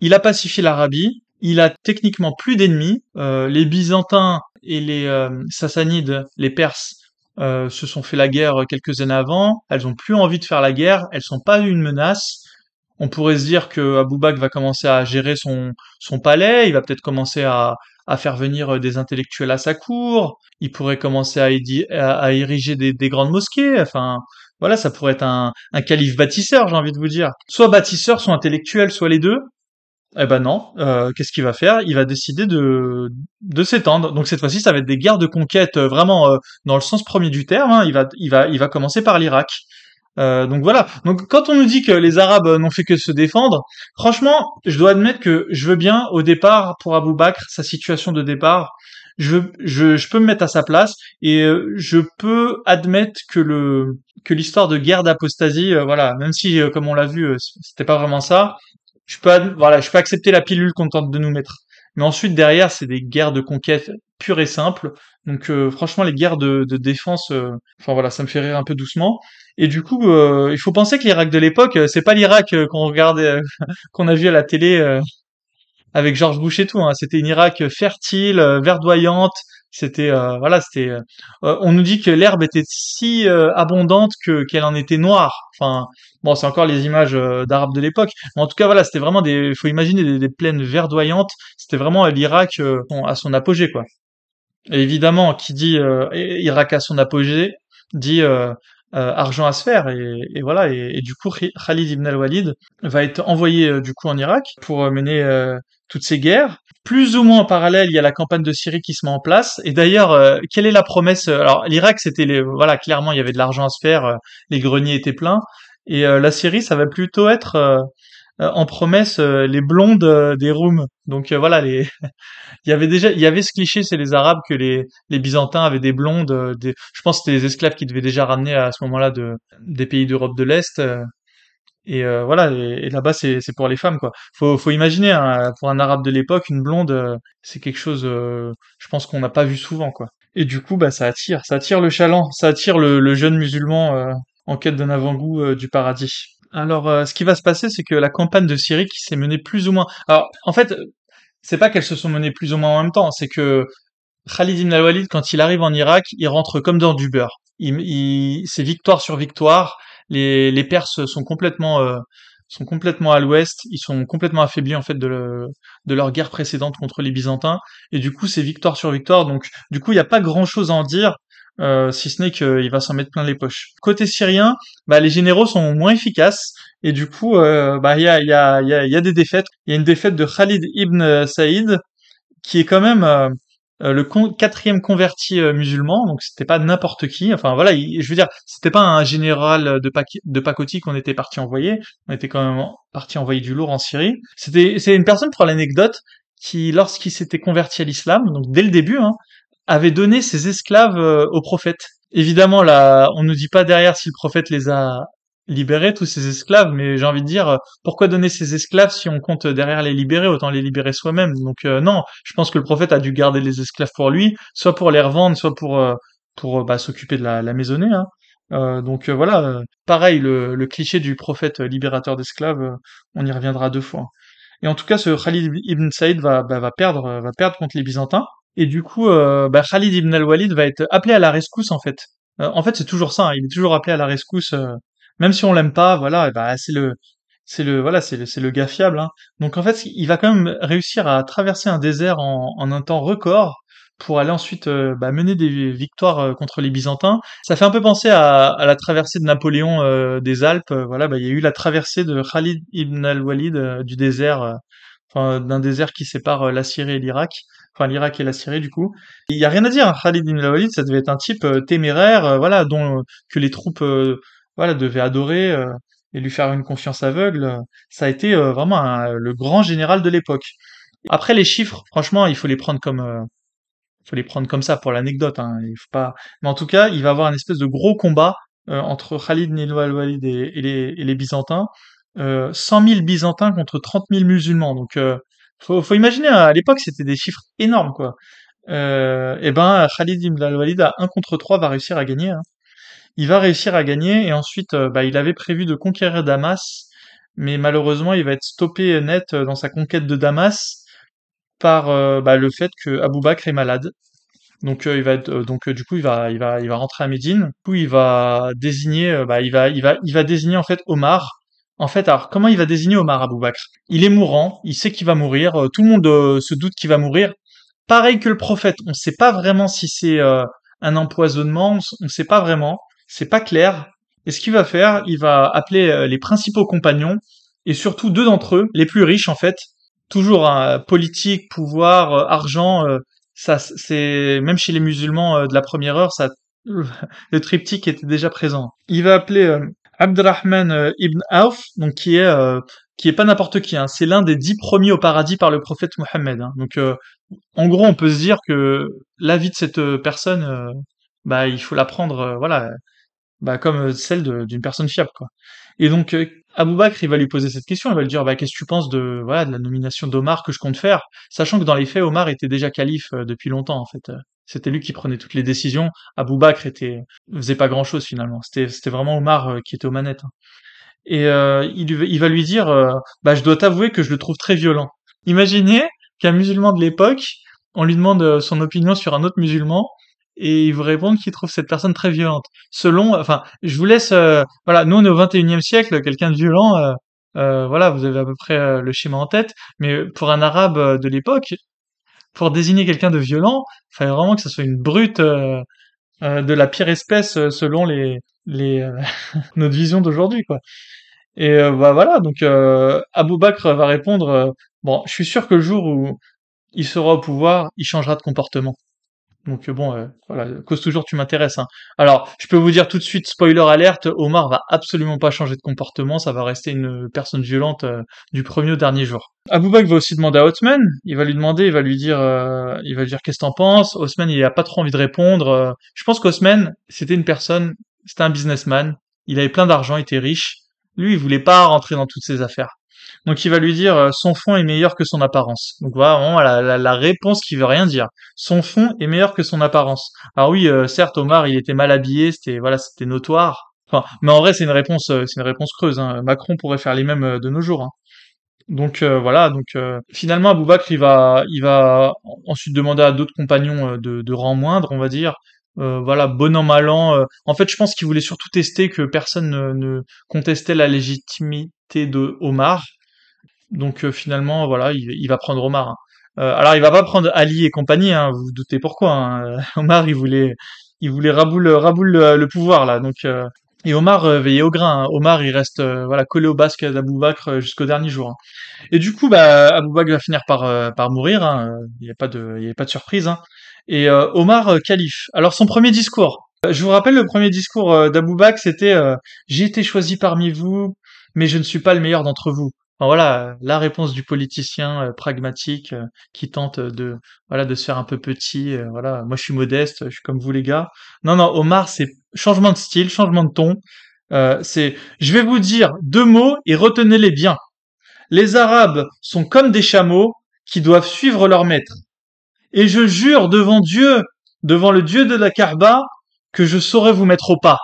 il a pacifié l'Arabie, il a techniquement plus d'ennemis. les Byzantins et les Sassanides, les Perses, se sont fait la guerre quelques années avant. Elles ont plus envie de faire la guerre, elles sont pas une menace on pourrait se dire que Abou Bakr va commencer à gérer son, son palais, il va peut-être commencer à, à faire venir euh, des intellectuels à sa cour, il pourrait commencer à, à, ériger des, des, grandes mosquées, enfin voilà, ça pourrait être un, un calife bâtisseur, j'ai envie de vous dire. Soit bâtisseur, soit intellectuel, soit les deux. Eh ben non, euh, qu'est-ce qu'il va faire? Il va décider de, de s'étendre. Donc cette fois-ci, ça va être des guerres de conquête euh, vraiment dans le sens premier du terme. Hein. Il, va, il, va, il va commencer par l'Irak. Euh, donc voilà. Donc quand on nous dit que les Arabes n'ont fait que se défendre, franchement, je dois admettre que je veux bien au départ pour Abou Bakr sa situation de départ. Je, je, peux me mettre à sa place et euh, je peux admettre que le que l'histoire de guerre d'apostasie, euh, voilà, même si comme on l'a vu, c'était pas vraiment ça. Je peux voilà, je peux accepter la pilule qu'on tente de nous mettre. Mais ensuite derrière, c'est des guerres de conquête pures et simples. Donc franchement, les guerres de, de défense, enfin voilà, ça me fait rire un peu doucement. Et du coup, il faut penser que l'Irak de l'époque, c'est pas l'Irak qu'on regardait, qu'on a vu à la télé avec George Bush et tout. Hein. C'était une Irak fertile, verdoyante, c'était euh, voilà, c'était. Euh, on nous dit que l'herbe était si euh, abondante que qu'elle en était noire. Enfin, bon, c'est encore les images d'Arabes de l'époque, mais en tout cas voilà, c'était vraiment des. Faut imaginer des, plaines verdoyantes. C'était vraiment l'Irak à son apogée quoi. Et évidemment, qui dit Irak à son apogée dit argent à se faire et, et voilà et, et, du coup Khalid ibn al-Walid va être envoyé du coup en Irak pour mener toutes ces guerres. Plus ou moins en parallèle, il y a la campagne de Syrie qui se met en place. Et d'ailleurs, euh, quelle est la promesse euh, Alors, l'Irak, c'était les, voilà, clairement, il y avait de l'argent à se faire, euh, les greniers étaient pleins. Et la Syrie, ça va plutôt être en promesse les blondes des Roums. Donc voilà, les, il y avait déjà, il y avait ce cliché, c'est les Arabes que les, les Byzantins avaient des blondes. Des... Je pense que c'était des esclaves qui devaient déjà ramener à ce moment-là de des pays d'Europe de l'Est. Et euh, voilà, et, là-bas c'est c'est pour les femmes quoi. Faut faut imaginer hein, pour un arabe de l'époque une blonde euh, c'est quelque chose euh, je pense qu'on n'a pas vu souvent quoi. Et du coup bah ça attire, ça attire le chaland, ça attire le, le jeune musulman en quête d'un avant-goût du paradis. Alors ce qui va se passer c'est que la campagne de Syrie qui s'est menée plus ou moins Alors en fait c'est pas qu'elles se sont menées plus ou moins en même temps, c'est que Khalid ibn al-Walid quand il arrive en Irak, il rentre comme dans du beurre. Il, il c'est victoire sur victoire les, les Perses sont complètement euh, sont complètement à l'ouest, ils sont complètement affaiblis en fait de, de leur guerre précédente contre les Byzantins, et du coup c'est victoire sur victoire, donc du coup il n'y a pas grand chose à en dire, euh, si ce n'est qu'il va s'en mettre plein les poches. Côté syrien, bah, les généraux sont moins efficaces, et du coup euh, bah, il y, a, y, a, y, a, y a des défaites. Il y a une défaite de Khalid ibn Saïd, qui est quand même euh, le quatrième converti euh, musulman, donc c'était pas n'importe qui. Enfin voilà, je veux dire, c'était pas un général de, de pacotille qu'on était parti envoyer. On était quand même parti envoyer du lourd en Syrie. C'était c'est une personne pour l'anecdote qui, lorsqu'il s'était converti à l'islam, donc dès le début, hein, avait donné ses esclaves euh, au prophète. Évidemment, là, on ne dit pas derrière si le prophète les a libérer tous ces esclaves, mais j'ai envie de dire, pourquoi donner ces esclaves si on compte derrière les libérer, autant les libérer soi-même. Donc euh, non, je pense que le prophète a dû garder les esclaves pour lui, soit pour les revendre, soit pour euh, pour bah, s'occuper de la, la maisonnée. Hein. Euh, donc voilà, pareil, le, cliché du prophète libérateur d'esclaves, on y reviendra deux fois. Et en tout cas, ce Khalid ibn Saïd va, bah, perdre, va perdre contre les Byzantins. Et du coup, bah, Khalid ibn al-Walid va être appelé à la rescousse en fait. en fait, c'est toujours ça. Hein, il est toujours appelé à la rescousse même si on l'aime pas, voilà, bah c'est le c'est le voilà, c'est le c'est le gars fiable. Hein. Donc en fait, il va quand même réussir à traverser un désert en, en un temps record pour aller ensuite euh, bah, mener des victoires euh, contre les Byzantins. Ça fait un peu penser à, à la traversée de Napoléon euh, des Alpes. voilà, bah, il y a eu la traversée de Khalid ibn al-Walid du désert, enfin d'un désert qui sépare la Syrie et l'Irak. Enfin, l'Irak et la Syrie, du coup. Il y a rien à dire. Hein. Khalid ibn al-Walid, ça devait être un type téméraire, voilà, dont que les troupes voilà, devait adorer euh, et lui faire une confiance aveugle. Ça a été euh, vraiment le grand général de l'époque. Après les chiffres, franchement, il faut les prendre comme euh, faut les prendre comme ça pour l'anecdote. Hein. Il faut pas. Mais en tout cas, il va avoir une espèce de gros combat entre Khalid ibn al-Walid et, les, et, les, Byzantins. Euh, 100 000 Byzantins contre 30 000 musulmans. Donc, euh, faut, faut imaginer à l'époque, c'était des chiffres énormes, quoi. Euh, et ben, Khalid ibn al-Walid à 1 contre 3 va réussir à gagner. Hein il va réussir à gagner et ensuite euh, bah, il avait prévu de conquérir Damas, mais malheureusement il va être stoppé net euh, dans sa conquête de Damas par euh, bah, le fait que Abou Bakr est malade. Donc il va donc du coup il va il va il va rentrer à Médine. Du coup il va désigner bah, il va il va il va désigner en fait Omar. En fait, alors comment il va désigner Omar Abou Bakr? Il est mourant, il sait qu'il va mourir, tout le monde se doute qu'il va mourir. Pareil que le prophète, on ne sait pas vraiment si c'est un empoisonnement, on ne sait pas vraiment c'est pas clair. Et ce qu'il va faire, il va appeler euh, les principaux compagnons, et surtout deux d'entre eux, les plus riches en fait, toujours hein, politique, pouvoir, euh, argent, euh, ça c'est même chez les musulmans de la première heure, ça le triptyque était déjà présent. Il va appeler Abdurrahman ibn Auf, donc qui est qui est pas n'importe qui, hein, c'est l'un des dix premiers au paradis par le prophète Mohammed. Hein. Donc en gros, on peut se dire que la vie de cette personne, bah il faut la prendre, voilà, bah, comme euh, celle d'une personne fiable, quoi. Et donc, euh, Abou Bakr, il va lui poser cette question, il va lui dire, bah, qu'est-ce que tu penses de, voilà, de la nomination d'Omar que je compte faire, sachant que dans les faits, Omar était déjà calife euh, depuis longtemps, en fait. C'était lui qui prenait toutes les décisions. Abou Bakr était, faisait pas grand chose finalement. C'était, vraiment Omar euh, qui était aux manettes. hein. Et euh, il, il va lui dire, euh, bah, je dois t'avouer que je le trouve très violent. Imaginez qu'un musulman de l'époque, on lui demande euh, son opinion sur un autre musulman, et il vous répond qu'il trouve cette personne très violente. Selon, enfin, je vous laisse, euh, voilà, nous on est au 21e siècle, quelqu'un de violent, euh, euh, voilà, vous avez à peu près le schéma en tête, mais pour un arabe de l'époque, pour désigner quelqu'un de violent, il fallait vraiment que ce soit une brute de la pire espèce selon les, les notre vision d'aujourd'hui, quoi. Et bah voilà, donc Abou Bakr va répondre, bon, je suis sûr que le jour où il sera au pouvoir, il changera de comportement. Donc euh, bon, euh, voilà, cause toujours tu m'intéresses. Hein. Alors, je peux vous dire tout de suite, spoiler alerte, Omar va absolument pas changer de comportement, ça va rester une personne violente euh, du premier au dernier jour. Abou Bakr va aussi demander à Othman, il va lui demander, il va lui dire, euh, il va lui dire qu'est-ce que t'en penses. Othman, il a pas trop envie de répondre. euh. je pense qu'Othman, c'était une personne, c'était un businessman, il avait plein d'argent, il était riche. Lui, il voulait pas rentrer dans toutes ces affaires. Donc il va lui dire euh, son fond est meilleur que son apparence. Donc voilà vraiment la, la, la réponse qui veut rien dire. Son fond est meilleur que son apparence. Alors oui, euh, certes Omar il était mal habillé, c'était voilà c'était notoire. Enfin, mais en vrai c'est une réponse euh, c'est une réponse creuse. Hein. Macron pourrait faire les mêmes euh, de nos jours. hein. Donc euh, voilà donc euh, finalement Aboubakr il va il va ensuite demander à d'autres compagnons de, de rang moindre on va dire. Euh, voilà bon an mal an. euh, en fait je pense qu'il voulait surtout tester que personne ne, ne contestait la légitimité de Omar donc euh, finalement, voilà, il, va prendre Omar. hein. Euh, alors il va pas prendre Ali et compagnie, hein, vous vous doutez pourquoi. hein. Omar, il voulait, il voulait raboule, raboule le, pouvoir là. Donc euh, et Omar euh, veillait au grain. hein. Omar, il reste euh, voilà collé au basque d'Abou Bakr euh, jusqu'au dernier jour. Et du coup, bah Abou Bakr va finir par euh, par mourir. Il n'y a pas de, il y a pas de surprise. Et euh, Omar euh, calife. Alors son premier discours. Euh, Je vous rappelle le premier discours euh, d'Abou Bakr, c'était euh, j'ai été choisi parmi vous, mais je ne suis pas le meilleur d'entre vous. Voilà, la réponse du politicien euh, pragmatique euh, qui tente de voilà de se faire un peu petit. euh, voilà, moi je suis modeste, je suis comme vous les gars. Non non, Omar c'est changement de style, changement de ton. C'est je vais vous dire deux mots et retenez-les bien. Les Arabes sont comme des chameaux qui doivent suivre leur maître. Et je jure devant Dieu, devant le Dieu de la Kaaba, que je saurai vous mettre au pas.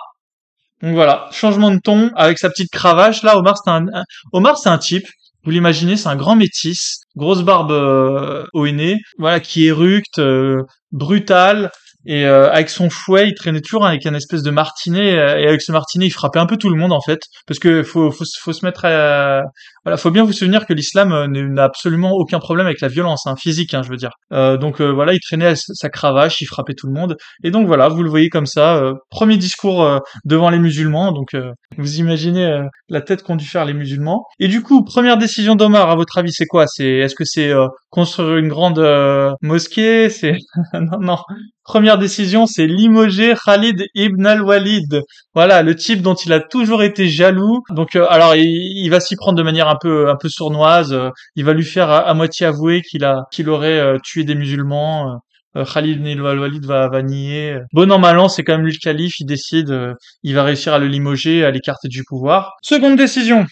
Donc voilà, changement de ton avec sa petite cravache. Là, Omar, c'est un, Omar, c'est un type. Vous l'imaginez, c'est un grand métis, grosse barbe euh, au nez, voilà, qui éructe, euh, brutal, et euh, avec son fouet, il traînait toujours avec un espèce de martinet, euh, et avec ce martinet, il frappait un peu tout le monde en fait, parce que faut, faut, faut se mettre à, voilà, faut bien vous souvenir que l'islam euh, n'a absolument aucun problème avec la violence, hein, physique, hein, je veux dire. Euh, donc euh, voilà, il traînait sa cravache, il frappait tout le monde, et donc voilà, vous le voyez comme ça, euh, premier discours euh, devant les musulmans, donc euh, vous imaginez la tête qu'ont dû faire les musulmans. Et du coup, première décision d'Omar, à votre avis, c'est quoi? C'est est-ce que c'est construire une grande mosquée? C'est non, non. Première décision, c'est limoger Khalid ibn al-Walid. Voilà, le type dont il a toujours été jaloux. Donc, alors, il va s'y prendre de manière un peu, un peu sournoise. euh, il va lui faire à, moitié avouer qu'il a, qu'il aurait euh, tué des musulmans. euh, Khalid ibn al-Walid va, va nier. Bon an mal an, c'est quand même lui le calife. Il décide, il va réussir à le limoger, à l'écarter du pouvoir. Seconde décision.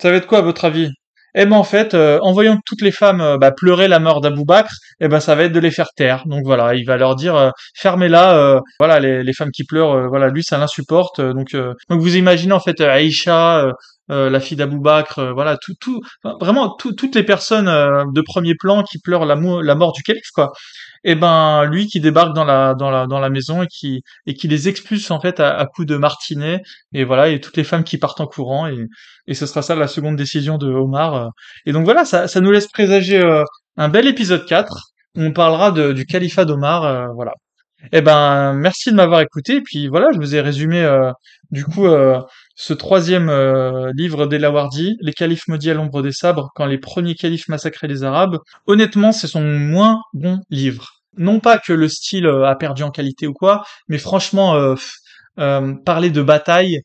Ça va être quoi à votre avis? Eh ben en fait, en voyant toutes les femmes bah, pleurer la mort d'Abou Bakr, eh ben ça va être de les faire taire. Donc voilà, il va leur dire fermez-la. voilà, les, les femmes qui pleurent, voilà, lui ça l'insupporte. donc donc vous imaginez en fait Aïcha, euh, la fille d'Abou Bakr, euh, voilà, tout tout vraiment tout- toutes les personnes euh, de premier plan qui pleurent la, la mort du calife quoi. Et ben lui qui débarque dans la dans la dans la maison et qui et qui les expulse en fait à, à coups de martinet et voilà et toutes les femmes qui partent en courant et et ce sera ça la seconde décision de Omar. euh. Et donc voilà, ça, ça nous laisse présager un bel épisode 4 où on parlera de- du califat d'Omar. voilà. Eh ben, merci de m'avoir écouté. Et puis voilà, je vous ai résumé euh, du coup euh, ce troisième euh, livre d'Elawardi, Les califes maudits à l'ombre des sabres, quand les premiers califes massacraient les Arabes. Honnêtement, c'est son moins bon livre. Non pas que le style euh, a perdu en qualité ou quoi, mais franchement, euh, euh, parler de bataille,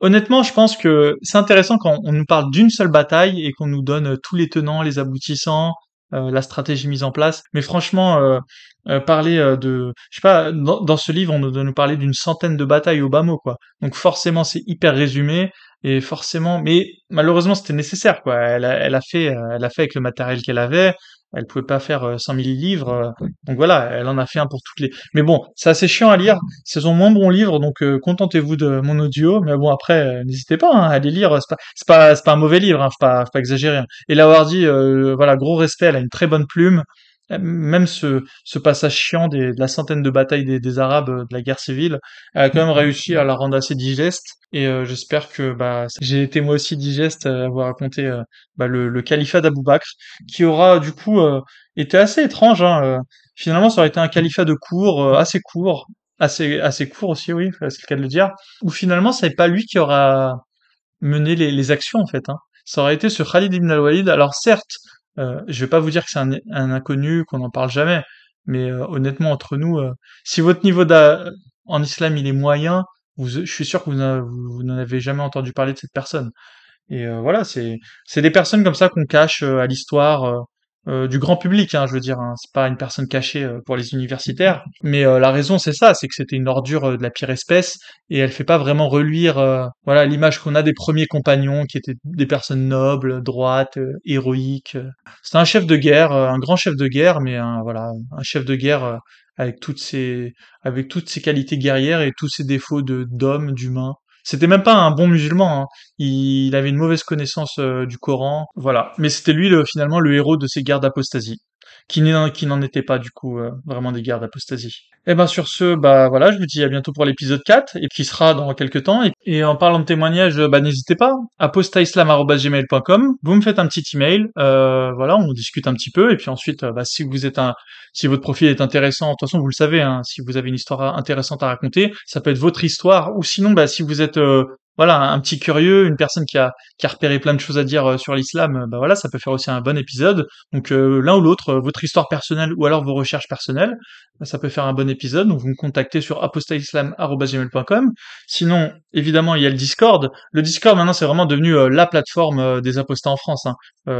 Honnêtement, je pense que c'est intéressant quand on nous parle d'une seule bataille et qu'on nous donne tous les tenants, les aboutissants, la stratégie mise en place. Mais franchement, euh, parler euh, de, je sais pas, dans, dans ce livre, on nous nous parler d'une centaine de batailles au bas mot, quoi. Donc forcément, c'est hyper résumé et forcément, mais malheureusement c'était nécessaire quoi. Elle a, elle a fait, euh, elle a fait avec le matériel qu'elle avait. Elle pouvait pas faire 100 000 livres, donc voilà, elle en a fait un pour toutes les. Mais bon, c'est assez chiant à lire. C'est son moins bon livre, donc contentez-vous de mon audio. Mais bon après, n'hésitez pas hein, à les lire. C'est pas, c'est pas, pas un mauvais livre. Hein, faut pas, faut pas exagérer. Hein. Et la Wardy, voilà, gros respect. Elle a une très bonne plume même ce, ce passage chiant des, de la centaine de batailles des, des, Arabes euh, de la guerre civile, elle a quand même réussi à la rendre assez digeste. Et euh, j'espère que bah, j'ai été moi aussi digeste à avoir raconté euh, bah, le, le, califat d'Abou Bakr, qui aura du coup été assez étrange. Hein, finalement, ça aurait été un califat de court, assez court, assez assez court aussi, oui, c'est le cas de le dire. Où finalement, c'est pas lui qui aura mené les, les actions en fait. Hein. Ça aurait été ce Khalid ibn al-Walid. Alors certes, euh, je vais pas vous dire que c'est un, inconnu, qu'on n'en parle jamais, mais euh, honnêtement entre nous, euh, si votre niveau en islam il est moyen, je suis sûr que vous n'en avez jamais entendu parler de cette personne. Et voilà, c'est c'est des personnes comme ça qu'on cache à l'histoire euh, du grand public, hein, je veux dire, hein, c'est pas une personne cachée euh, pour les universitaires. Mais euh, la raison, c'est ça, c'est que c'était une ordure de la pire espèce et elle fait pas vraiment reluire, voilà, l'image qu'on a des premiers compagnons qui étaient des personnes nobles, droites, héroïques. C'est un chef de guerre, un grand chef de guerre, mais un, voilà, un chef de guerre avec toutes ses, avec toutes ses qualités guerrières et tous ses défauts de d'homme, d'humain. C'était même pas un bon musulman. Hein. Il, avait une mauvaise connaissance euh, du Coran. Voilà. Mais c'était lui le, finalement le héros de ces guerres d'apostasie, qui n'en était pas du coup euh, vraiment des guerres d'apostasie. Et eh ben sur ce, bah voilà, je vous dis à bientôt pour l'épisode 4, et qui sera dans quelques temps. Et, en parlant de témoignages, bah n'hésitez pas, apostaislam.gmail.com, vous me faites un petit email, euh, voilà, on discute un petit peu, et puis ensuite, bah, si vous êtes un, si votre profil est intéressant, de toute façon vous le savez, hein, si vous avez une histoire intéressante à raconter, ça peut être votre histoire, ou sinon, bah si vous êtes euh, voilà, un petit curieux, une personne qui a, qui a repéré plein de choses à dire euh, sur l'islam, euh, bah voilà, ça peut faire aussi un bon épisode. Donc euh, l'un ou l'autre, votre histoire personnelle ou alors vos recherches personnelles, bah, ça peut faire un bon épisode. Donc vous me contactez sur apostaislam.com. Sinon, évidemment, il y a le Discord. Le Discord maintenant c'est vraiment devenu la plateforme des apostats en France. Hein.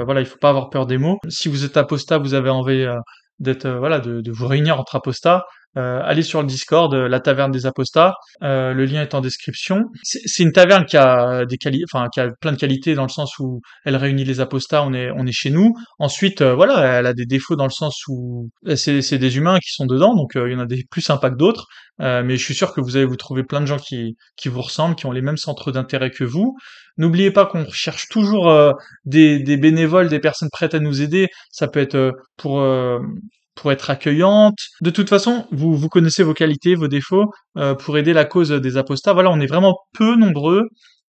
voilà, il faut pas avoir peur des mots. Si vous êtes apostat, vous avez envie d'être voilà de, de, vous réunir entre apostats euh, allez sur le Discord, euh, la taverne des apostats. Euh, le lien est en description. C'est une taverne qui a des enfin qui a plein de qualités dans le sens où elle réunit les apostats. On est on est chez nous. Ensuite, voilà, elle a des défauts dans le sens où c'est des humains qui sont dedans, donc il y en a des plus sympas que d'autres. mais je suis sûr que vous allez vous trouver plein de gens qui qui vous ressemblent, qui ont les mêmes centres d'intérêt que vous. N'oubliez pas qu'on cherche toujours des, bénévoles, des personnes prêtes à nous aider. Ça peut être pour pour être accueillante. De toute façon, vous, vous connaissez vos qualités, vos défauts, euh, pour aider la cause des apostats. Voilà, on est vraiment peu nombreux,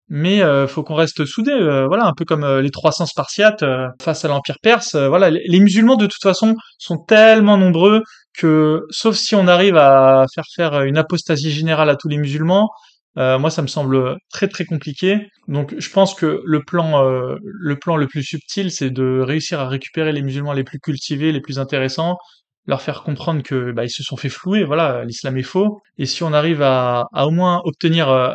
mais euh, faut qu'on reste soudés. Euh, voilà, un peu comme euh, les 300 Spartiates face à l'Empire perse. voilà, les, musulmans de toute façon sont tellement nombreux que, sauf si on arrive à faire faire une apostasie générale à tous les musulmans, moi, ça me semble très très compliqué. Donc, je pense que le plan, le plan le plus subtil, c'est de réussir à récupérer les musulmans les plus cultivés, les plus intéressants, leur faire comprendre que bah, ils se sont fait flouer, voilà, l'islam est faux. Et si on arrive à, à au moins obtenir euh,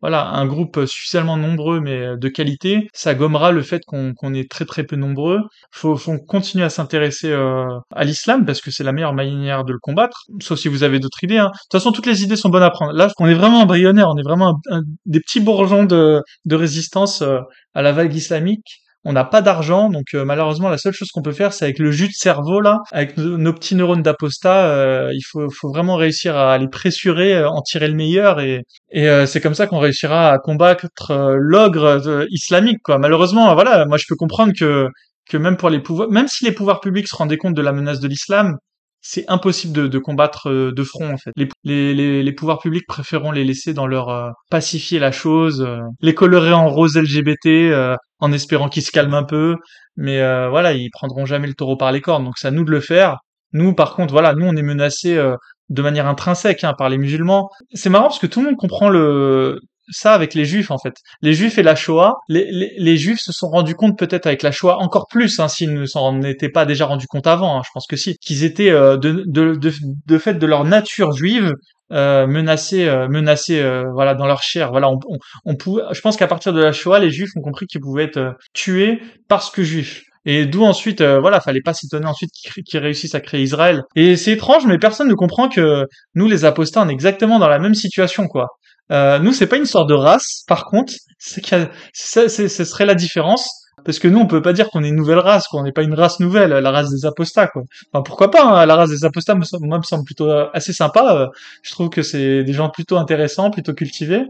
voilà, un groupe suffisamment nombreux mais de qualité, ça gommera le fait qu'on est très très peu nombreux. Faut, faut continuer à s'intéresser euh, à l'islam parce que c'est la meilleure manière de le combattre. Sauf si vous avez d'autres idées. Hein. De toute façon, toutes les idées sont bonnes à prendre. Là, on est vraiment embryonnaire, on est vraiment des petits bourgeons de, de résistance euh, à la vague islamique on n'a pas d'argent, donc euh, malheureusement la seule chose qu'on peut faire, c'est avec le jus de cerveau là, avec nos, petits neurones d'apostat, euh, il faut, vraiment réussir à les pressurer, euh, en tirer le meilleur, et, et c'est comme ça qu'on réussira à combattre l'ogre islamique. Quoi. Malheureusement, voilà, moi je peux comprendre que que même pour les pouvoirs, même si les pouvoirs publics se rendaient compte de la menace de l'islam, c'est impossible de, de, combattre de front en fait. Les, les, les, pouvoirs publics préféreront les laisser dans leur pacifier la chose, les colorer en rose LGBT, en espérant qu'ils se calment un peu. Mais euh, voilà, ils prendront jamais le taureau par les cornes. Donc c'est à nous de le faire. Nous, par contre, voilà, nous on est menacés euh, de manière intrinsèque hein, par les musulmans. C'est marrant parce que tout le monde comprend le ça avec les juifs en fait. Les juifs et la Shoah, les, les, juifs se sont rendus compte peut-être avec la Shoah encore plus, hein, s'ils ne s'en étaient pas déjà rendus compte avant, hein, je pense que si, qu'ils étaient euh, de, de, de, de, fait de leur nature juive euh, menacés, euh, menacés euh, voilà dans leur chair. Voilà, on, on, pouvait, je pense qu'à partir de la Shoah, les Juifs ont compris qu'ils pouvaient être tués parce que Juifs. Et d'où ensuite, voilà, fallait pas s'étonner ensuite qu'ils réussissent à créer Israël. Et c'est étrange, mais personne ne comprend que nous, les apostats, on est exactement dans la même situation, quoi. Euh, nous, c'est pas une histoire de race. Par contre, c'est ce serait la différence. Parce que nous, on peut pas dire qu'on est une nouvelle race, qu'on n'est pas une race nouvelle, la race des apostats, quoi. Enfin, pourquoi pas hein, La race des apostats, moi, me semble plutôt euh, assez sympa. Euh, je trouve que c'est des gens plutôt intéressants, plutôt cultivés.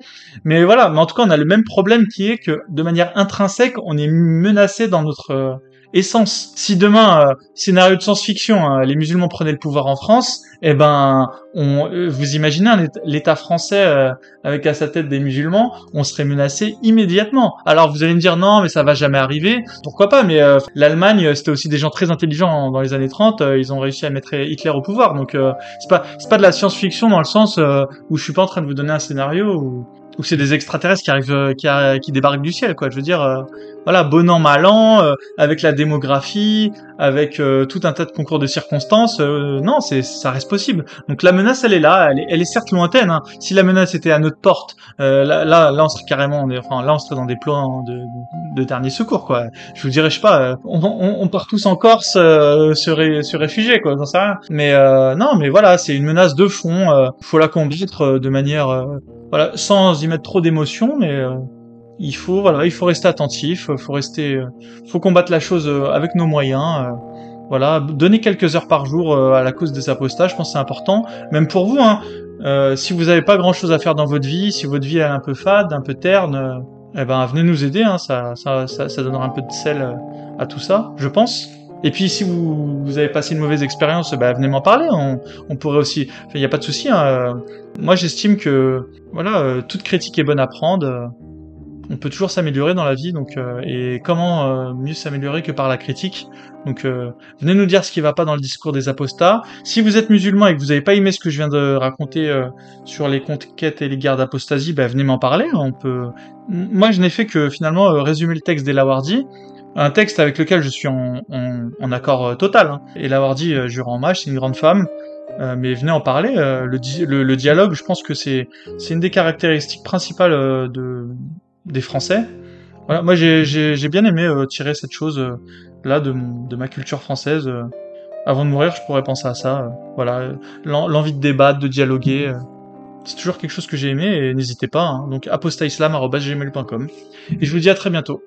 Mais voilà, mais en tout cas, on a le même problème qui est que, de manière intrinsèque, on est menacé dans notre essence. Si demain, euh, scénario de science-fiction, hein, les musulmans prenaient le pouvoir en France, eh ben, on, euh, vous imaginez l'État français euh, avec à sa tête des musulmans, on serait menacé immédiatement. Alors vous allez me dire non, mais ça va jamais arriver. Pourquoi pas Mais l'Allemagne, c'était aussi des gens très intelligents dans les années 30. ils ont réussi à mettre Hitler au pouvoir. Donc c'est pas c'est pas de la science-fiction dans le sens où je suis pas en train de vous donner un scénario où, où c'est des extraterrestres qui arrivent, qui, qui débarquent du ciel, quoi. Je veux dire, voilà, bon an, mal an, euh, avec la démographie, avec euh, tout un tas de concours de circonstances, euh, non, c'est ça reste possible. Donc la menace, elle est là, elle est, elle est certes lointaine. Hein. Si la menace était à notre porte, là, là, là, on serait carrément, enfin, là, on serait dans des plans de, de dernier secours, quoi. Je vous dirais, je sais pas, on, on, on part tous en Corse se, se réfugier, quoi, j'en sais. Mais non, mais voilà, c'est une menace de fond. faut la combattre de manière, voilà, sans y mettre trop d'émotion, mais il faut voilà, il faut rester attentif, faut rester, euh, faut combattre la chose euh, avec nos moyens. Euh, voilà, donner quelques heures par jour à la cause des apostats, je pense que c'est important, même pour vous. Hein, si vous n'avez pas grand chose à faire dans votre vie, si votre vie est un peu fade, un peu terne, eh ben venez nous aider, hein, ça, ça, ça, ça, donnera un peu de sel à tout ça, je pense. Et puis si vous, vous avez passé une mauvaise expérience, bah, venez m'en parler. On, on, pourrait aussi, il n'y a pas de souci. Hein. Moi j'estime que voilà, toute critique est bonne à prendre on peut toujours s'améliorer dans la vie, donc euh, et comment euh, mieux s'améliorer que par la critique? Donc euh, venez nous dire ce qui va pas dans le discours des apostats. Si vous êtes musulman et que vous n'avez pas aimé ce que je viens de raconter sur les conquêtes et les guerres d'apostasie, bah, venez m'en parler. On peut. Moi, je n'ai fait que finalement résumer le texte des Lawardi un texte avec lequel je suis en, en, accord total. Hein. Et Lawardi, je rends hommage, c'est une grande femme, mais venez en parler. le, le, dialogue, je pense que c'est une des caractéristiques principales de, des Français. Voilà, moi j'ai bien aimé euh, tirer cette chose euh, là de, de, ma culture française. Euh. avant de mourir, je pourrais penser à ça. voilà, l'envie de débattre, de dialoguer. c'est toujours quelque chose que j'ai aimé et n'hésitez pas. Hein. Donc apostaislam.gmail.com Et je vous dis à très bientôt.